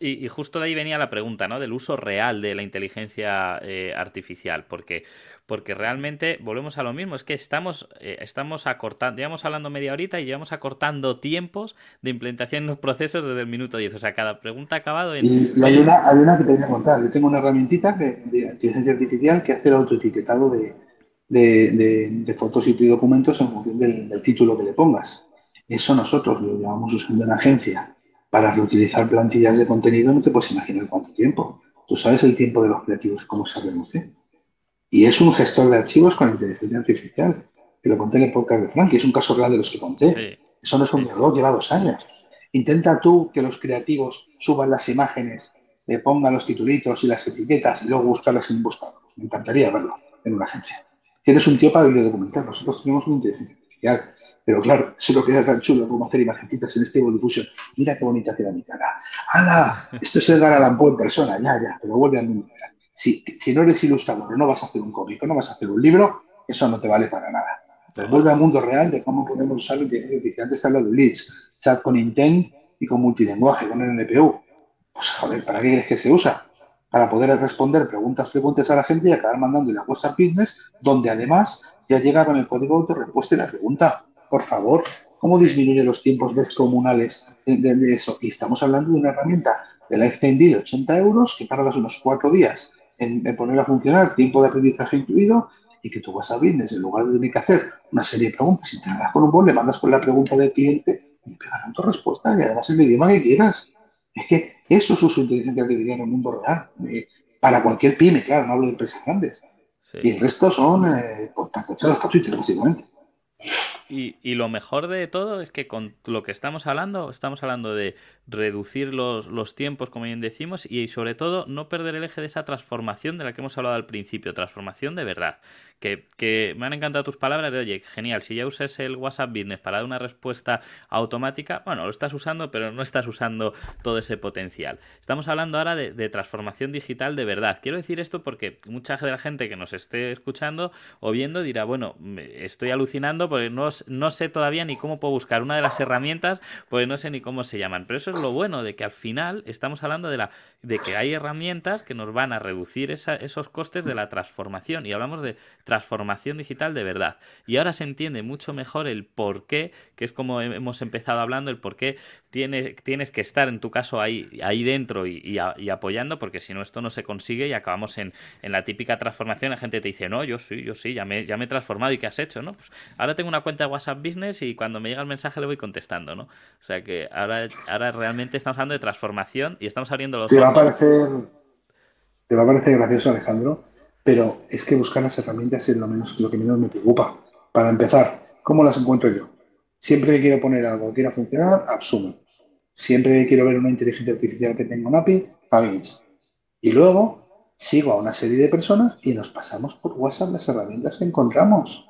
Y, justo de ahí venía la pregunta, ¿no? Del uso real de la inteligencia eh, artificial, porque, porque realmente volvemos a lo mismo, es que estamos, eh, estamos acortando, llevamos hablando media horita y llevamos acortando tiempos de implementación en los procesos desde el minuto 10. O sea, cada pregunta ha acabado en... Y, hay, una, hay una que te voy a contar. Yo tengo una herramientita que, de inteligencia artificial que hace el autoetiquetado de, de, fotos y de documentos en función del, del título que le pongas. Eso nosotros lo llevamos usando en agencia para reutilizar plantillas de contenido no te puedes imaginar cuánto tiempo. Tú sabes el tiempo de los creativos, cómo se reduce. Y es un gestor de archivos con inteligencia artificial. Que lo conté en el podcast de Frank, y es un caso real de los que conté. Eso no es un diálogo, lleva dos años. Intenta tú que los creativos suban las imágenes, le pongan los titulitos y las etiquetas y luego buscarlas en un buscador. Me encantaría verlo en una agencia. Tienes un tío para documentar. Nosotros tenemos una inteligencia artificial pero claro, se lo queda tan chulo como hacer imagentitas en Stable Diffusion. Mira qué bonita queda mi cara. ¡Hala! Esto es el Allan Poe en persona. Ya, ya, pero vuelve a mí. Si, si no eres ilustrador, no vas a hacer un cómic, no vas a hacer un libro, eso no te vale para nada. Pero vuelve al mundo real de cómo podemos usar la inteligencia artificial. Antes hablado de Leads, chat con intent y con multilenguaje, con el NPU. Pues joder, ¿para qué crees que se usa? Para poder responder preguntas frecuentes a la gente y acabar mandando la WhatsApp Business, donde además ya llega con el código de autorrespuesta y la pregunta por favor, ¿cómo disminuye los tiempos descomunales de, eso? Y estamos hablando de una herramienta de Lifetime Deal de 80 euros que tardas unos cuatro días en, ponerla a funcionar, tiempo de aprendizaje incluido, y que vas a business, en lugar de tener que hacer una serie de preguntas y te hagas con un bot, le mandas con la pregunta del cliente y pegarán tu respuesta y además en el idioma que quieras. Es que eso es uso de inteligencia artificial en el mundo real. Eh, para cualquier pyme, claro, no hablo de empresas grandes. Y el resto son eh, pues, para Twitter, básicamente. Y, lo mejor de todo es que con lo que estamos hablando, estamos hablando de reducir los, los, tiempos, como bien decimos, y sobre todo no perder el eje de esa transformación de la que hemos hablado al principio, transformación de verdad. Que, me han encantado tus palabras de, oye, genial, si ya usas el WhatsApp Business para dar una respuesta automática, bueno, lo estás usando, pero no estás usando todo ese potencial. Estamos hablando ahora de, transformación digital de verdad. Quiero decir esto porque mucha de la gente que nos esté escuchando o viendo dirá, bueno, estoy alucinando porque no, no sé todavía ni cómo puedo buscar una de las herramientas, porque no sé ni cómo se llaman. Pero eso es lo bueno de que al final estamos hablando de, la, de que hay herramientas que nos van a reducir esos costes de la transformación. Y hablamos de transformación digital de verdad. Y ahora se entiende mucho mejor el por qué, que es como hemos empezado hablando, el por qué tienes, tienes que estar en tu caso ahí, ahí dentro y, apoyando, porque si no esto no se consigue y acabamos en, la típica transformación. La gente te dice, no, yo sí, yo sí, ya me, ya me he transformado y ¿qué has hecho? ¿no? Pues ahora tengo una cuenta de WhatsApp Business y cuando me llega el mensaje le voy contestando, ¿no? O sea que ahora, ahora realmente estamos hablando de transformación y estamos abriendo los... Te va a parecer, te va a parecer gracioso, Alejandro, pero es que buscar las herramientas es lo, menos, lo que menos me preocupa. Para empezar, ¿cómo las encuentro yo? Siempre que quiero poner algo que quiera funcionar, Absume. Siempre que quiero ver una inteligencia artificial que tenga un API, Pagins. Y luego sigo a una serie de personas y nos pasamos por WhatsApp las herramientas que encontramos.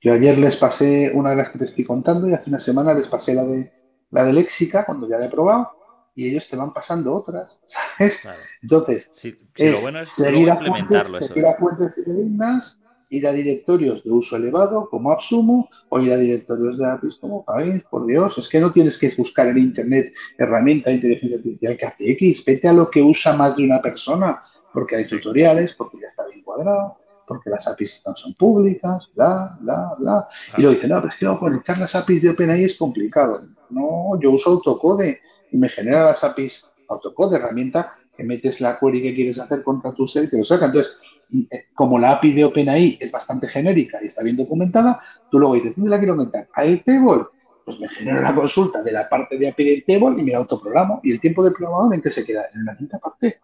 Yo ayer les pasé una de las que te estoy contando y hace una semana les pasé la de la de Léxica cuando ya la he probado y ellos te van pasando otras, ¿sabes? Entonces, seguir, a fuentes, seguir a fuentes fidedignas, ir a directorios de uso elevado como AppSumo o ir a directorios de APIs como Pagins, por Dios, es que no tienes que buscar en Internet herramienta de inteligencia artificial que hace X, vete a lo que usa más de una persona, porque hay tutoriales, porque ya está bien cuadrado, porque las APIs están, son públicas, bla, bla, bla. Y luego dicen, no, pero es que conectar las APIs de OpenAI es complicado. No, yo uso autocode y me genera las APIs autocode, herramienta que metes la query que quieres hacer contra tu ser y te lo saca. Entonces, eh, como la API de OpenAI es bastante genérica y está bien documentada, tú luego dices, ¿dónde la quiero aumentar? ¿A Airtable? Pues me genero la consulta de la parte de API de Airtable y me autoprogramo. ¿Y el tiempo del programador en qué se queda? En la quinta parte.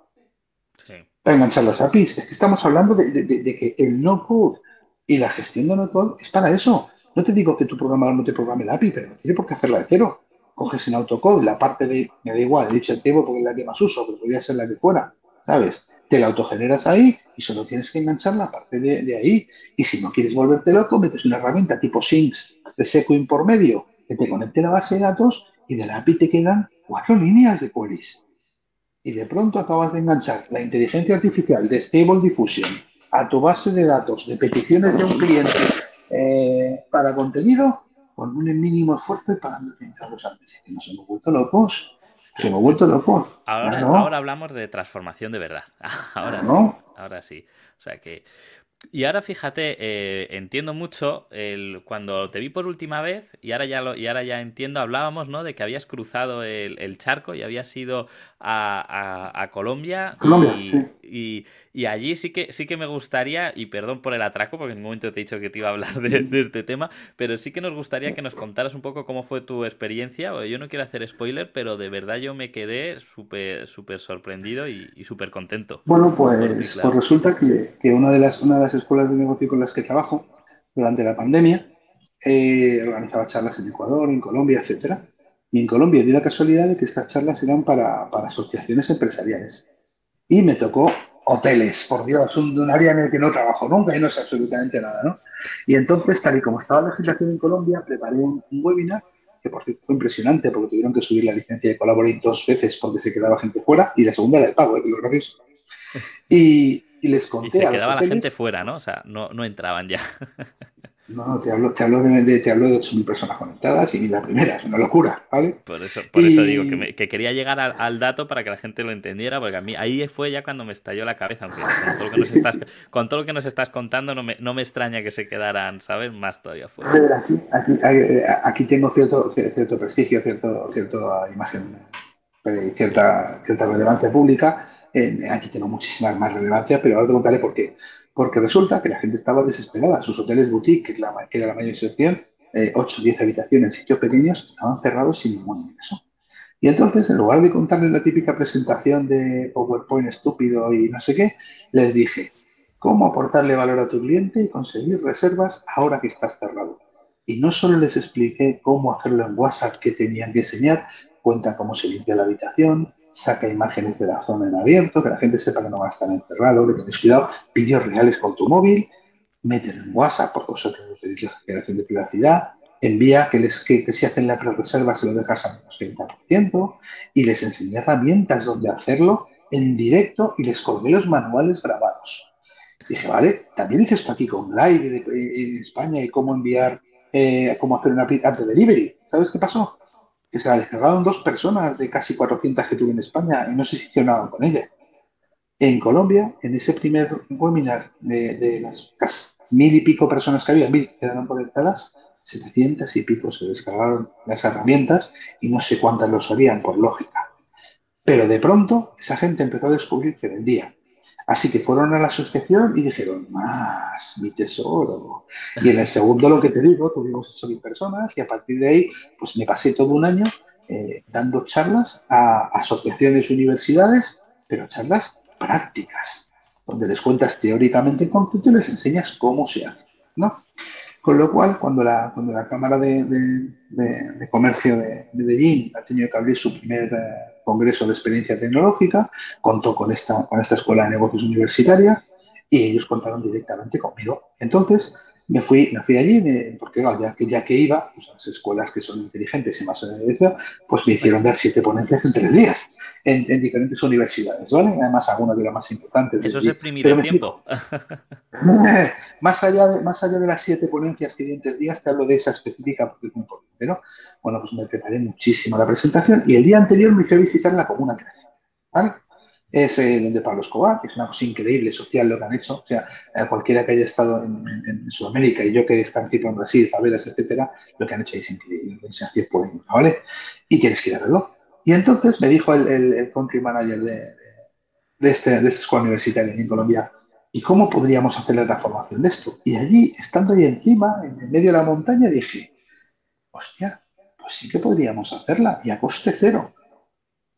para enganchar las APIs. Es que estamos hablando de, que el no-code y la gestión de no-code es para eso. No te digo que tu programador no te programe la API, pero no tiene por qué hacerla de cero. Coges en autocode la parte de, me da igual, he dicho el table porque es la que más uso, pero podría ser la que fuera, ¿sabes? Te la autogeneras ahí y solo tienes que enganchar la parte de, ahí. Y si no quieres volverte loco, metes una herramienta tipo Syncs de Sequin por medio que te conecte la base de datos y de la API te quedan cuatro líneas de queries. Y de pronto acabas de enganchar la inteligencia artificial de Stable Diffusion a tu base de datos de peticiones de un cliente eh, para contenido con un mínimo esfuerzo y pagando 30 euros al mes. Que nos hemos vuelto locos. Nos hemos vuelto locos. Ahora, ahora hablamos de transformación de verdad. Ahora, sí, ahora sí. O sea que y ahora fíjate, eh, entiendo mucho el, cuando te vi por última vez, y ahora ya lo, y ahora ya entiendo, hablábamos, ¿no? De que habías cruzado el, charco y habías ido a, Colombia. y, y, allí sí que sí que me gustaría, y perdón por el atraco, porque en un momento te he dicho que te iba a hablar de, este tema, pero sí que nos gustaría que nos contaras un poco cómo fue tu experiencia. Yo no quiero hacer spoiler, pero de verdad yo me quedé súper súper sorprendido y, súper contento. Bueno, pues, pues resulta que, que una de las una de las escuelas de negocio con las que trabajo durante la pandemia. Eh, organizaba charlas en Ecuador, en Colombia, etcétera. Y en Colombia di la casualidad de que estas charlas eran para, asociaciones empresariales. Y me tocó hoteles, por Dios, un, un, área en el que no trabajo nunca y no sé absolutamente nada, ¿no? Y entonces, tal y como estaba la legislación en Colombia, preparé un, webinar que por cierto fue impresionante porque tuvieron que subir la licencia de Collaborate dos veces porque se quedaba gente fuera y la segunda era de pago, ¿eh? que lo gracioso. Y, y les conté. Y se quedaba la gente fuera, ¿no? O sea, no, no entraban ya. No, no, te hablo, te hablo de, te hablo de 8.000 personas conectadas y la primera, es una locura, ¿vale? Por eso, por eso digo que, que, quería llegar al, dato para que la gente lo entendiera, porque a mí ahí fue ya cuando me estalló la cabeza, aunque con todo lo que nos estás, con todo lo que nos estás contando no me, no me extraña que se quedaran, ¿sabes? Más todavía fuera. Aquí, aquí, aquí, tengo cierto, cierto prestigio, cierto, cierta imagen, eh, cierta, cierta relevancia pública aquí tengo muchísima más relevancia, pero ahora te contaré por qué. Porque resulta que la gente estaba desesperada. Sus hoteles boutique, que, la, era la mayor excepción, eh, 8 o 10 habitaciones, sitios pequeños, estaban cerrados sin ningún ingreso. Y entonces, en lugar de contarles la típica presentación de PowerPoint estúpido y no sé qué, les dije, ¿cómo aportarle valor a tu cliente y conseguir reservas ahora que estás cerrado? Y no solo les expliqué cómo hacerlo en WhatsApp que tenían que enseñar, cuenta cómo se limpia la habitación, saca imágenes de la zona en abierto, que la gente sepa que no va a estar encerrado, que tenéis cuidado, vídeos reales con tu móvil, mételo en WhatsApp, porque vosotros tenéis la generación de privacidad, envía que, les, que, si hacen la pre-reserva se lo dejas al menos 30% y les enseñé herramientas donde hacerlo en directo y les colgué los manuales grabados. Dije, vale, también hice esto aquí con Live en España y cómo enviar, eh, cómo hacer una app de delivery. ¿Sabes qué pasó? Que se la descargaron dos personas de casi 400 que tuve en España y no se hicieron con ella. En Colombia, en ese primer webinar de, las casi mil y pico personas que había, mil quedaron conectadas, 700 y pico se descargaron las herramientas y no sé cuántas lo sabían por lógica. Pero de pronto esa gente empezó a descubrir que vendía. Así que fueron a la asociación y dijeron, más, mi tesoro. Y en el segundo, lo que te digo, tuvimos 8.000 personas y a partir de ahí, pues me pasé todo un año eh, dando charlas a asociaciones, universidades, pero charlas prácticas, donde les cuentas teóricamente el concepto y les enseñas cómo se hace, ¿no? Con lo cual, cuando la, cuando la Cámara de, Comercio de Medellín ha tenido que abrir su primer eh, congreso de experiencia tecnológica, contó con esta, con esta escuela de negocios universitaria y ellos contaron directamente conmigo. Entonces, me fui, me fui allí, porque ya, que, ya que iba, pues, a las escuelas que son inteligentes y más pues me hicieron dar siete ponencias en tres días en, diferentes universidades, ¿vale? Además, algunas de las más importantes. Eso es exprimir el tiempo. más, allá de, más allá de las siete ponencias que di en tres días, te hablo de esa específica porque es muy importante, ¿no? Bueno, pues me preparé muchísimo la presentación y el día anterior me fui a visitar la Comuna 13, ¿vale? Es donde Pablo Escobar, que es una cosa increíble social lo que han hecho. O sea, cualquiera que haya estado en, Sudamérica y yo que he estado en Brasil, favelas, etcétera, lo que han hecho es increíble. Es ¿vale? Y tienes que ir a verlo. Y entonces me dijo el, country manager de, de, este, de esta escuela universitaria en Colombia, ¿y cómo podríamos hacer la transformación de esto? Y allí, estando ahí encima, en medio de la montaña, dije, hostia, pues sí que podríamos hacerla y a coste cero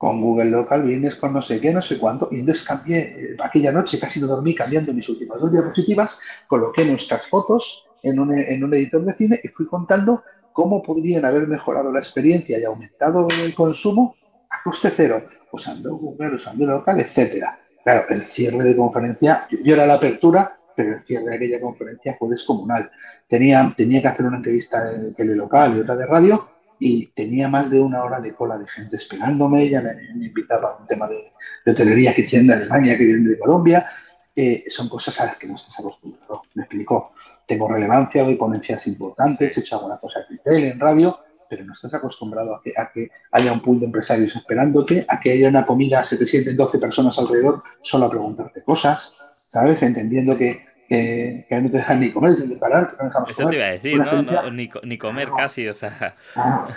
con Google Local, vienes con no sé qué, no sé cuánto, y entonces cambié, eh, aquella noche casi no dormí cambiando mis últimas dos diapositivas, coloqué nuestras fotos en un, editor de cine y fui contando cómo podrían haber mejorado la experiencia y aumentado el consumo a coste cero, usando Google, usando local, etcétera. Claro, el cierre de conferencia, yo era la apertura, pero el cierre de aquella conferencia fue descomunal. Tenía, tenía que hacer una entrevista de telelocal y otra de radio y tenía más de una hora de cola de gente esperándome. Ella me, invitaba a un tema de, de, hotelería que tiene de Alemania, que viene de Colombia. Eh, son cosas a las que no estás acostumbrado. Me explicó. Tengo relevancia, doy ponencias importantes, he hecho alguna cosa en tele, en radio, pero no estás acostumbrado a que, a que, haya un pool de empresarios esperándote, a que haya una comida, se te sienten 12 personas alrededor solo a preguntarte cosas, ¿sabes? Entendiendo que, que, no te dejan ni comer, parar. No Eso te iba a decir, ¿no? ni, ni, comer casi, o sea. Ah,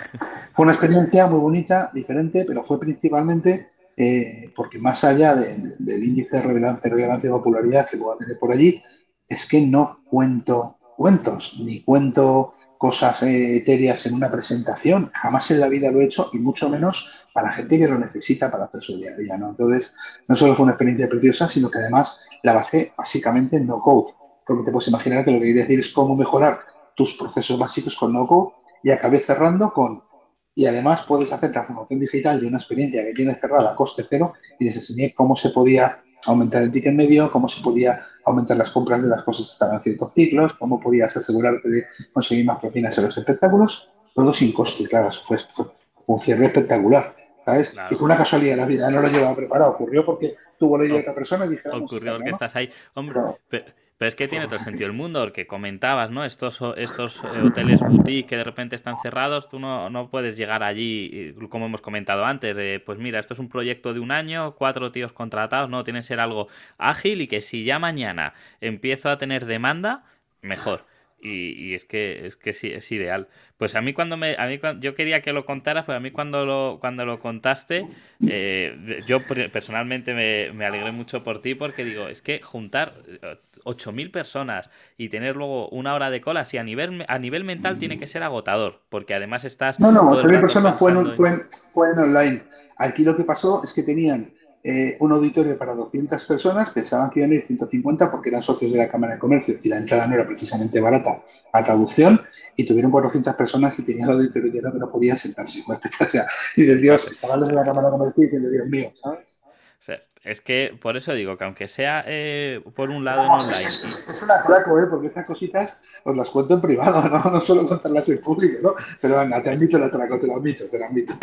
fue una experiencia muy bonita, diferente, pero fue principalmente eh, porque más allá del índice de relevancia, relevancia y popularidad que pueda tener por allí, es que no cuento cuentos, ni cuento cosas eh, etéreas en una presentación. Jamás en la vida lo he hecho y mucho menos para gente que lo necesita para hacer su día a día. ¿no? Entonces, no solo fue una experiencia preciosa, sino que además la basé básicamente en no code. Porque te puedes imaginar que lo que quería decir es cómo mejorar tus procesos básicos con no code y acabé cerrando con y además puedes hacer transformación digital de una experiencia que tiene cerrada a coste cero y les enseñé cómo se podía aumentar el ticket medio, cómo se podía aumentar las compras de las cosas que estaban en ciertos ciclos, cómo podías asegurarte de conseguir más propinas en los espectáculos, todo sin coste, claro, fue, fue un cierre espectacular, ¿sabes? Y fue una casualidad la vida, no lo llevaba preparado, ocurrió porque tuvo la idea de otra persona y dije... Ocurrió porque estás ahí. Hombre, pero es que tiene todo el sentido del mundo, porque comentabas, ¿no? Estos, estos eh, hoteles boutique que de repente están cerrados, tú no, no puedes llegar allí, como hemos comentado antes, de, pues mira, esto es un proyecto de un año, cuatro tíos contratados, no, tiene que ser algo ágil y que si ya mañana empiezo a tener demanda, mejor. Y, es que es que sí, es ideal. Pues a mí cuando me, a mí yo quería que lo contaras, pues a mí cuando lo, cuando lo contaste, eh, yo personalmente me, me, alegré mucho por ti porque digo, es que juntar 8.000 personas y tener luego una hora de cola, sí, a nivel, a nivel mental tiene que ser agotador, porque además estás... No, no, 8.000 personas fue en, fue, fue en online. Aquí lo que pasó es que tenían eh, un auditorio para 200 personas, pensaban que iban a ir 150 porque eran socios de la Cámara de Comercio y la entrada no era precisamente barata a traducción y tuvieron 400 personas y tenían el auditorio lleno que no podían sentarse. O sea, y de Dios, estaban los de la Cámara de Comercio y Dios mío, ¿sabes? Es que por eso digo que aunque sea eh, por un lado en online. Es, un atraco, ¿eh? porque estas cositas os las cuento en privado, ¿no? No solo contarlas en público, ¿no? Pero venga, te admito el atraco, te lo admito, te lo admito.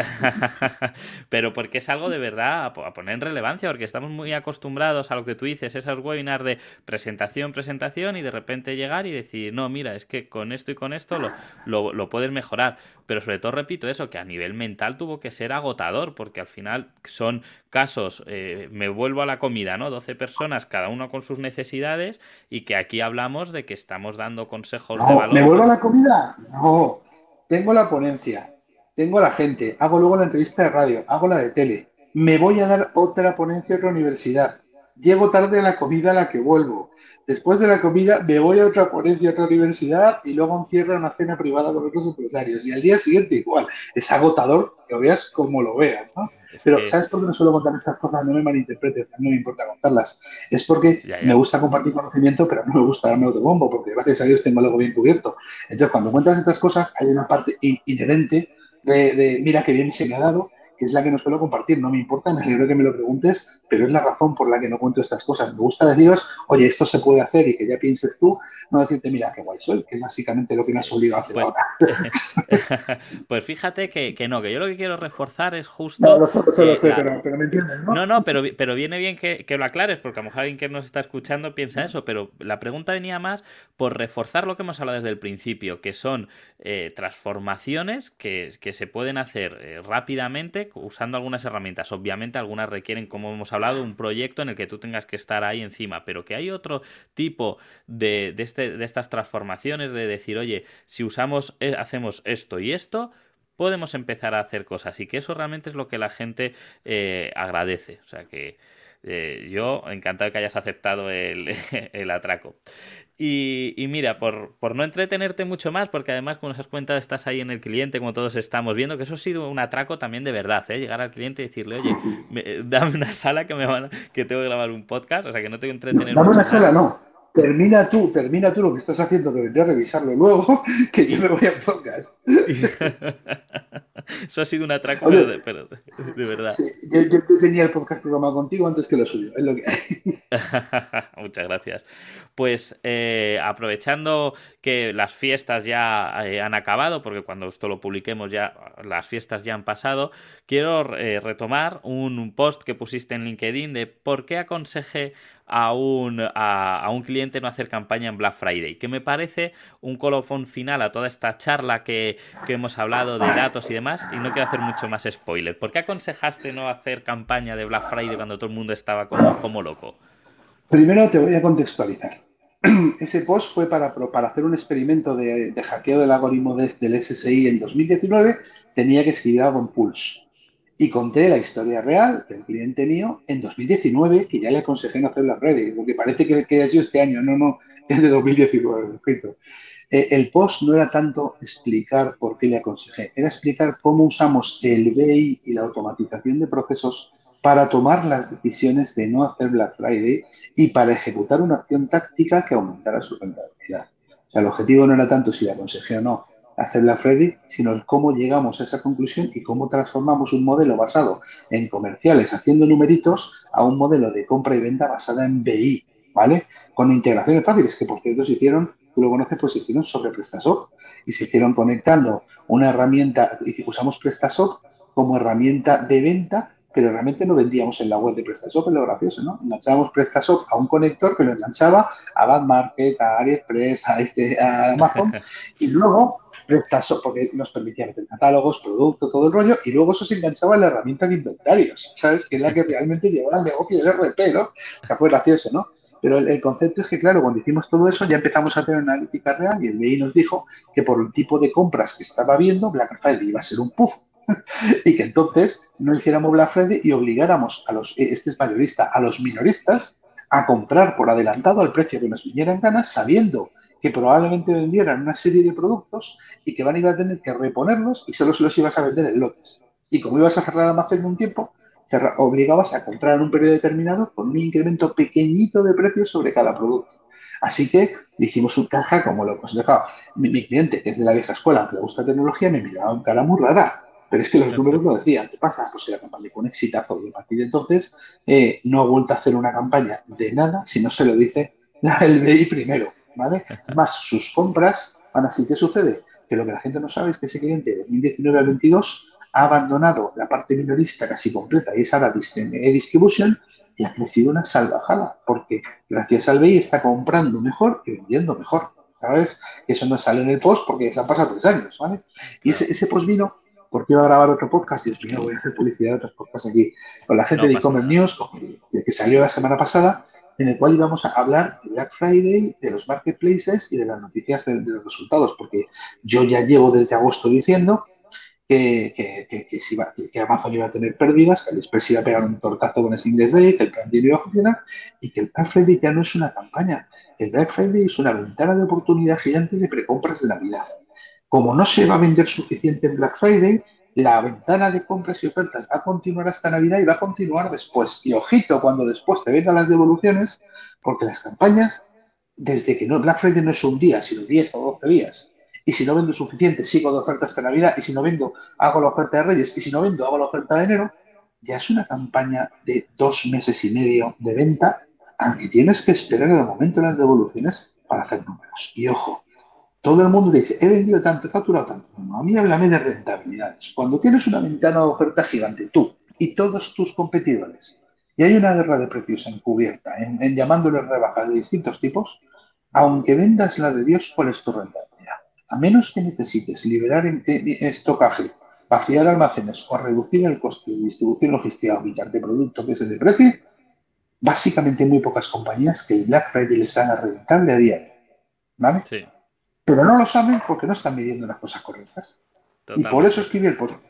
Pero porque es algo de verdad a poner en relevancia, porque estamos muy acostumbrados a lo que tú dices, esos webinars de presentación, presentación y de repente llegar y decir, no, mira, es que con esto y con esto lo, lo, lo puedes mejorar. Pero sobre todo repito eso, que a nivel mental tuvo que ser agotador, porque al final son casos, eh, me vuelvo a la comida, ¿no? 12 personas, cada uno con sus necesidades, y que aquí hablamos de que estamos dando consejos de valor. ¿Me vuelvo a la comida? No. Tengo la ponencia, tengo la gente, hago luego la entrevista de radio, hago la de tele. Me voy a dar otra ponencia en la universidad. Llego tarde a la comida a la que vuelvo. Después de la comida me voy a otra ponencia, a otra universidad y luego encierro una cena privada con otros empresarios. Y al día siguiente igual. Es agotador, que lo veas como lo veas, ¿no? Pero ¿sabes por qué no suelo contar estas cosas? No me malinterpretes, no me importa contarlas. Es porque me gusta compartir conocimiento, pero no me gusta darme autobombo, porque gracias a Dios tengo algo bien cubierto. Entonces, cuando cuentas estas cosas, hay una parte inherente de, de mira qué bien se me ha dado es la que no suelo compartir. No me importa, me alegro que me lo preguntes, pero es la razón por la que no cuento estas cosas. Me gusta deciros, oye, esto se puede hacer y que ya pienses tú, no decirte, mira, qué guay soy, que es básicamente lo que me has obligado a hacer pues, ahora. pues fíjate que, que, no, que yo lo que quiero reforzar es justo. No, lo sé, lo sé, pero, pero, me entiendes, ¿no? No, no, pero, pero viene bien que, que, lo aclares, porque a lo mejor alguien que nos está escuchando piensa eso, pero la pregunta venía más por reforzar lo que hemos hablado desde el principio, que son eh, transformaciones que, que, se pueden hacer eh, rápidamente usando algunas herramientas. Obviamente algunas requieren, como hemos hablado, un proyecto en el que tú tengas que estar ahí encima, pero que hay otro tipo de, de, este, de estas transformaciones de decir, oye, si usamos, eh, hacemos esto y esto, podemos empezar a hacer cosas y que eso realmente es lo que la gente eh, agradece. O sea que eh, yo encantado de que hayas aceptado el, atraco. Y, mira, por, no entretenerte mucho más, porque además, como nos has comentado, estás ahí en el cliente, como todos estamos viendo, que eso ha sido un atraco también de verdad, ¿eh? llegar al cliente y decirle, oye, dame una sala que me van que tengo que grabar un podcast, o sea que no tengo que entretener. dame una sala, no termina tú, termina tú lo que estás haciendo, que vendré a revisarlo luego, que yo me voy a podcast. Eso ha sido un atraco, pero, de, verdad. yo, tenía el podcast programado contigo antes que lo suyo, es lo que hay. Muchas gracias. Pues eh, aprovechando que las fiestas ya eh, han acabado, porque cuando esto lo publiquemos ya las fiestas ya han pasado, quiero eh, retomar un post que pusiste en LinkedIn de por qué aconsejé a un, a, un cliente no hacer campaña en Black Friday, que me parece un colofón final a toda esta charla que, hemos hablado de datos y demás, y no quiero hacer mucho más spoiler. ¿Por qué aconsejaste no hacer campaña de Black Friday cuando todo el mundo estaba como, como loco? Primero te voy a contextualizar. Ese post fue para, para hacer un experimento de, de hackeo del algoritmo del SSI en 2019. Tenía que escribir algo en Pulse y conté la historia real del cliente mío en 2019, que ya le aconsejé no hacer las redes, porque parece que, que ha sido este año, no, no, es de 2019. Eh, el post no era tanto explicar por qué le aconsejé, era explicar cómo usamos el BI y la automatización de procesos para tomar las decisiones de no hacer Black Friday y para ejecutar una acción táctica que aumentara su rentabilidad. O sea, el objetivo no era tanto si le aconsejé o no, hacerla Freddy, sino cómo llegamos a esa conclusión y cómo transformamos un modelo basado en comerciales haciendo numeritos a un modelo de compra y venta basada en BI, ¿vale? Con integraciones fáciles, que por cierto se hicieron, tú lo conoces, pues se hicieron sobre PrestaShop y se hicieron conectando una herramienta, y usamos PrestaShop como herramienta de venta pero realmente no vendíamos en la web de PrestaShop, es lo gracioso, ¿no? Enganchábamos PrestaShop a un conector que lo enganchaba a Bad Market, a AliExpress, a, este, a Amazon, y luego Porque nos permitía meter catálogos, producto, todo el rollo, y luego eso se enganchaba en la herramienta de inventarios, ¿sabes? Que es la que realmente llevaba al negocio del RP, ¿no? O sea, fue gracioso, ¿no? Pero el, concepto es que, claro, cuando hicimos todo eso ya empezamos a tener una analítica real y el BI nos dijo que por el tipo de compras que estaba viendo, Black Friday iba a ser un puff y que entonces no hiciéramos Black Friday y obligáramos a los, este es mayorista, a los minoristas a comprar por adelantado al precio que nos vinieran ganas, sabiendo que probablemente vendieran una serie de productos y que van a ir a tener que reponerlos y solo se los ibas a vender en lotes. Y como ibas a cerrar el almacén en un tiempo, obligabas a comprar en un periodo determinado con un incremento pequeñito de precio sobre cada producto. Así que le hicimos un caja como lo dejado. Mi, mi, cliente, que es de la vieja escuela, que le gusta tecnología, me miraba con cara muy rara. Pero es que los números lo decían. ¿Qué pasa? Pues que la campaña fue un exitazo y a partir de entonces eh, no ha vuelto a hacer una campaña de nada si no se lo dice el BI primero, ¿vale? Más sus compras van así. ¿Qué sucede? Que lo que la gente no sabe es que ese cliente de 2019 al 22 ha abandonado la parte minorista casi completa y es ahora distribution y ha crecido una salvajada porque gracias al BI está comprando mejor y vendiendo mejor. ¿Sabes? Que eso no sale en el post porque se han pasado tres años, ¿vale? Y ese, ese post vino porque iba a grabar otro podcast, y mío, voy a hacer publicidad de otros podcasts aquí, con la gente de e-commerce news, que salió la semana pasada, en el cual íbamos a hablar de Black Friday, de los marketplaces y de las noticias de, los resultados, porque yo ya llevo desde agosto diciendo que, que, que, Amazon iba a tener pérdidas, que AliExpress iba a pegar un tortazo con el Singles Day, que el Day iba a funcionar y que el Black Friday ya no es una campaña. El Black Friday es una ventana de oportunidad gigante de precompras de Navidad. Como no se va a vender suficiente en Black Friday, la ventana de compras y ofertas va a continuar hasta Navidad y va a continuar después. Y ojito cuando después te vengan las devoluciones, porque las campañas, desde que no Black Friday no es un día, sino 10 o 12 días, y si no vendo suficiente, sigo de oferta hasta Navidad, y si no vendo, hago la oferta de Reyes, y si no vendo, hago la oferta de enero, ya es una campaña de dos meses y medio de venta, aunque tienes que esperar el momento de las devoluciones para hacer números. Y ojo, todo el mundo dice, he vendido tanto, he facturado tanto. a mí háblame de rentabilidades. Cuando tienes una ventana de oferta gigante, tú y todos tus competidores, y hay una guerra de precios encubierta, en, en llamándoles rebajas de distintos tipos, aunque vendas la de Dios, ¿cuál es tu rentabilidad? A menos que necesites liberar estocaje, vaciar almacenes o reducir el coste de distribución logística o quitarte producto que es el de precio, básicamente muy pocas compañías que el Black Friday les haga rentable a día de hoy. ¿Vale? Sí. Pero no lo saben porque no están midiendo las cosas correctas. Y por eso escribí el post.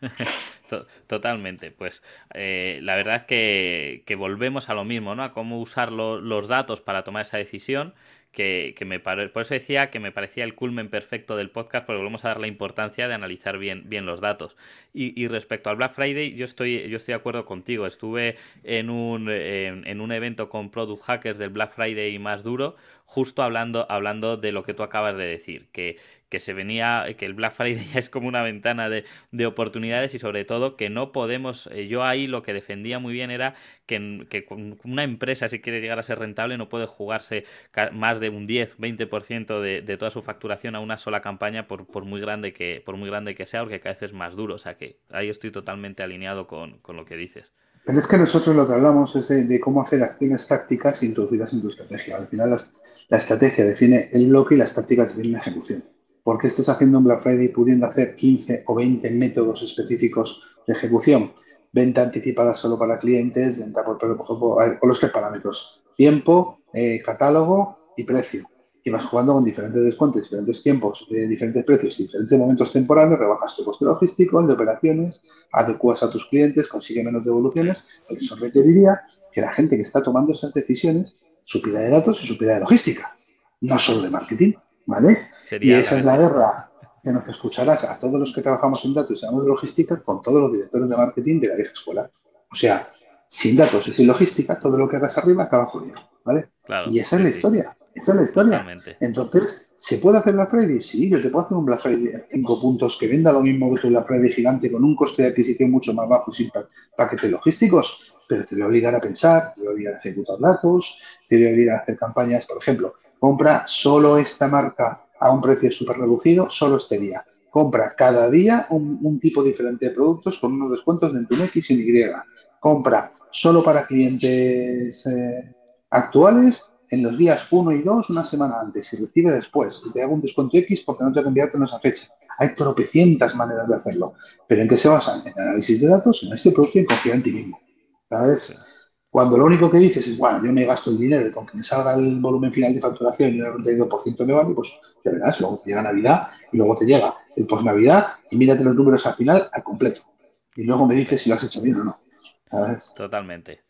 Totalmente, pues eh, la verdad es que, que, volvemos a lo mismo, ¿no? A cómo usar los datos para tomar esa decisión que, me por eso decía que me parecía el culmen perfecto del podcast porque volvemos a dar la importancia de analizar bien, bien los datos. Y, respecto al Black Friday, yo estoy, yo estoy de acuerdo contigo. Estuve en un, en un evento con Product Hackers del Black Friday más duro, justo hablando, hablando de lo que tú acabas de decir, que, que se venía, que el Black Friday es como una ventana de, de oportunidades y sobre todo que no podemos, eh, yo ahí lo que defendía muy bien era que, que una empresa si quiere llegar a ser rentable no puede jugarse más de un 10, 20% de, de toda su facturación a una sola campaña por, por, muy grande que, por muy grande que sea, porque cada vez es más duro, o sea que ahí estoy totalmente alineado con, con lo que dices. Pero es que nosotros lo que hablamos es de, cómo hacer acciones tácticas introducidas en tu estrategia. Al final la estrategia define el bloque y las tácticas definen la ejecución. ¿Por qué estás haciendo un Black Friday pudiendo hacer 15 o 20 métodos específicos de ejecución? Venta anticipada solo para clientes, venta por, por, por, los tres parámetros. Tiempo, eh, catálogo y precio y vas jugando con diferentes descuentos, diferentes tiempos, eh, diferentes precios y diferentes momentos temporales, rebajas tu coste logístico, de operaciones, adecuas a tus clientes, consigue menos devoluciones, pero eso requeriría que la gente que está tomando esas decisiones supiera de datos y supiera de logística, no solo de marketing, ¿vale? y esa es la guerra que nos escucharás a todos los que trabajamos en datos y sabemos de logística con todos los directores de marketing de la vieja escuela. O sea, sin datos y sin logística, todo lo que hagas arriba acaba jodido, ¿vale? y esa es la historia. Esa es la historia. Entonces, ¿se puede hacer Black Friday? Sí, yo te puedo hacer un Black Friday de 5 puntos que venda lo mismo que tu Black Friday gigante con un coste de adquisición mucho más bajo sin paquetes logísticos, pero te voy a obligar a pensar, te voy a obligar a ejecutar datos, te voy a obligar a hacer campañas, por ejemplo, compra solo esta marca a un precio súper reducido, solo este día. Compra cada día un, tipo diferente de productos con unos descuentos de entre un X y un Y. Compra solo para clientes eh, actuales en los días 1 y 2 una semana antes y recibe después y te hago un descuento X porque no te convierte en esa fecha. Hay tropecientas maneras de hacerlo, pero ¿en qué se basan? En análisis de datos, en este producto y en confiar en ti mismo. ¿Sabes? Cuando lo único que dices es, bueno, yo me gasto el dinero y con que me salga el volumen final de facturación y el 92% me vale, pues ya verás, luego te llega Navidad y luego te llega el post-Navidad y mírate los números al final al completo. Y luego me dices si lo has hecho bien o no. ¿Sabes? Totalmente.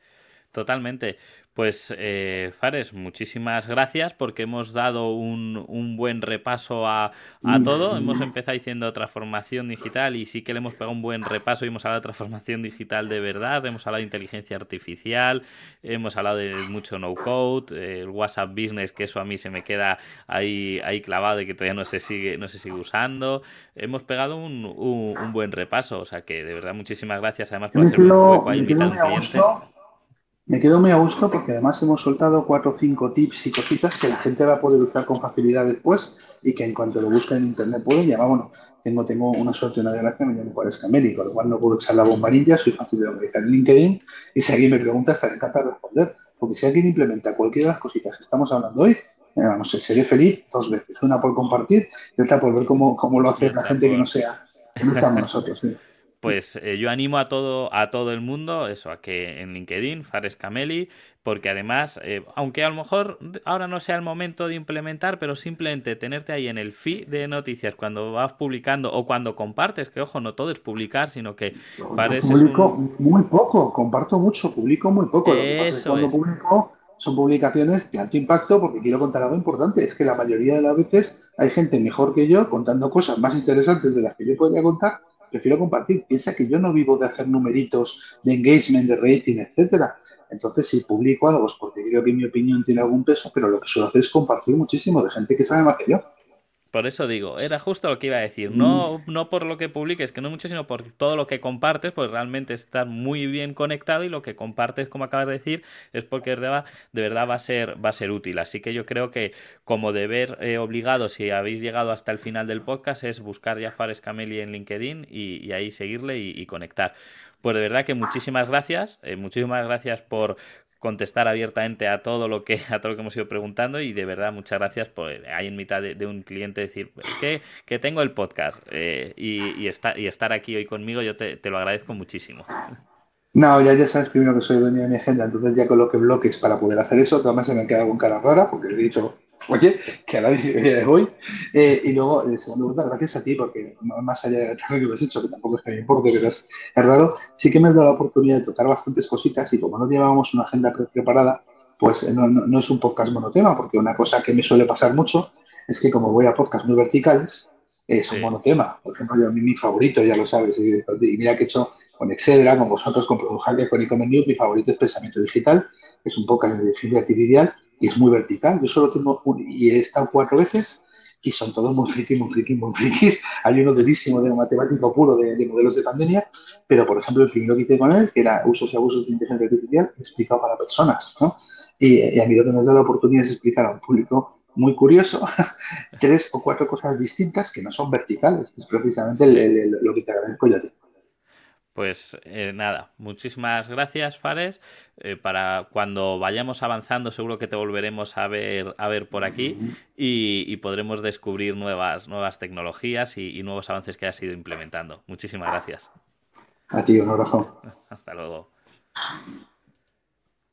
Totalmente. Pues eh, Fares, muchísimas gracias porque hemos dado un, buen repaso a, todo. Hemos empezado diciendo transformación digital y sí que le hemos pegado un buen repaso y hemos hablado de transformación digital de verdad, hemos hablado de inteligencia artificial, hemos hablado de mucho no code, el WhatsApp Business, que eso a mí se me queda ahí, ahí clavado y que todavía no se sigue, no se sigue usando. Hemos pegado un, un, buen repaso, o sea que de verdad muchísimas gracias además por hacer un hueco a a un. Me quedo muy a gusto porque además hemos soltado cuatro o cinco tips y cositas que la gente va a poder usar con facilidad después y que en cuanto lo busquen en internet pueden llamar. Bueno, tengo, tengo una suerte y una desgracia, me llamo Juárez Cameli, con lo cual no puedo echar la bombarilla, soy fácil de localizar en LinkedIn y si alguien me pregunta estaré encantado de responder. Porque si alguien implementa cualquiera de las cositas que estamos hablando hoy, eh, vamos, seré feliz dos veces. Una por compartir y otra por ver cómo, cómo lo hace la gente que no sea, que no estamos nosotros. ¿sí? Pues eh, yo animo a todo, a todo el mundo, eso, a que en LinkedIn, Fares Cameli, porque además, eh, aunque a lo mejor ahora no sea el momento de implementar, pero simplemente tenerte ahí en el feed de noticias cuando vas publicando o cuando compartes, que ojo, no todo es publicar, sino que Fares publico muy poco, comparto mucho, publico muy poco. Eso cuando publico son publicaciones de alto impacto porque quiero contar algo importante. Es que la mayoría de las veces hay gente mejor que yo contando cosas más interesantes de las que yo podría contar prefiero compartir. Piensa que yo no vivo de hacer numeritos de engagement, de rating, etcétera. Entonces, si publico algo es porque creo que mi opinión tiene algún peso, pero lo que suelo hacer es compartir muchísimo de gente que sabe más que yo. Por eso digo, era justo lo que iba a decir. No, mm. no por lo que publiques, que no mucho, sino por todo lo que compartes, pues realmente estás muy bien conectado y lo que compartes, como acabas de decir, es porque de verdad, va, a ser, va a ser útil. Así que yo creo que como deber eh, obligado, si habéis llegado hasta el final del podcast, es buscar ya Fares Cameli en LinkedIn y, ahí seguirle y, conectar. Pues de verdad que muchísimas gracias, eh, muchísimas gracias por contestar abiertamente a todo lo que a todo lo que hemos ido preguntando y de verdad muchas gracias por ahí en mitad de, un cliente decir que, que tengo el podcast eh, y, y, estar, y estar aquí hoy conmigo yo te, lo agradezco muchísimo no, ya, ya sabes primero que soy dueño de mi agenda, entonces ya coloque bloques para poder hacer eso. Además se me queda con cara rara porque he dicho Oye, que a la vez voy. Eh, y luego, el segundo pregunta, gracias a ti, porque más allá del trabajo que me has hecho, que tampoco es que me importe, pero es, raro, sí que me has dado la oportunidad de tocar bastantes cositas y como no llevábamos una agenda preparada, pues eh, no, es un podcast monotema, porque una cosa que me suele pasar mucho es que como voy a podcasts muy verticales, es un monotema. Por ejemplo, yo, a mí mi favorito, ya lo sabes, y, mira que he hecho con Excedra, con vosotros, con Produjalia, con News, mi favorito es Pensamiento Digital, es un podcast de inteligencia artificial y es muy vertical. Yo solo tengo un, y he estado cuatro veces y son todos muy frikis, muy frikis, muy frikis. Hay uno durísimo de matemático puro de, modelos de pandemia, pero por ejemplo el primero que hice con él, que era usos y abusos de inteligencia artificial, explicado para personas. ¿no? Y, a mí lo que nos da la oportunidad es explicar a un público muy curioso tres o cuatro cosas distintas que no son verticales, es precisamente lo que te agradezco yo a ti. Pues eh, nada, muchísimas gracias, Fares. Eh, para cuando vayamos avanzando, seguro que te volveremos a ver, a ver por aquí y, podremos descubrir nuevas, nuevas tecnologías y, y, nuevos avances que has ido implementando. Muchísimas gracias. A ti, un abrazo. Hasta luego.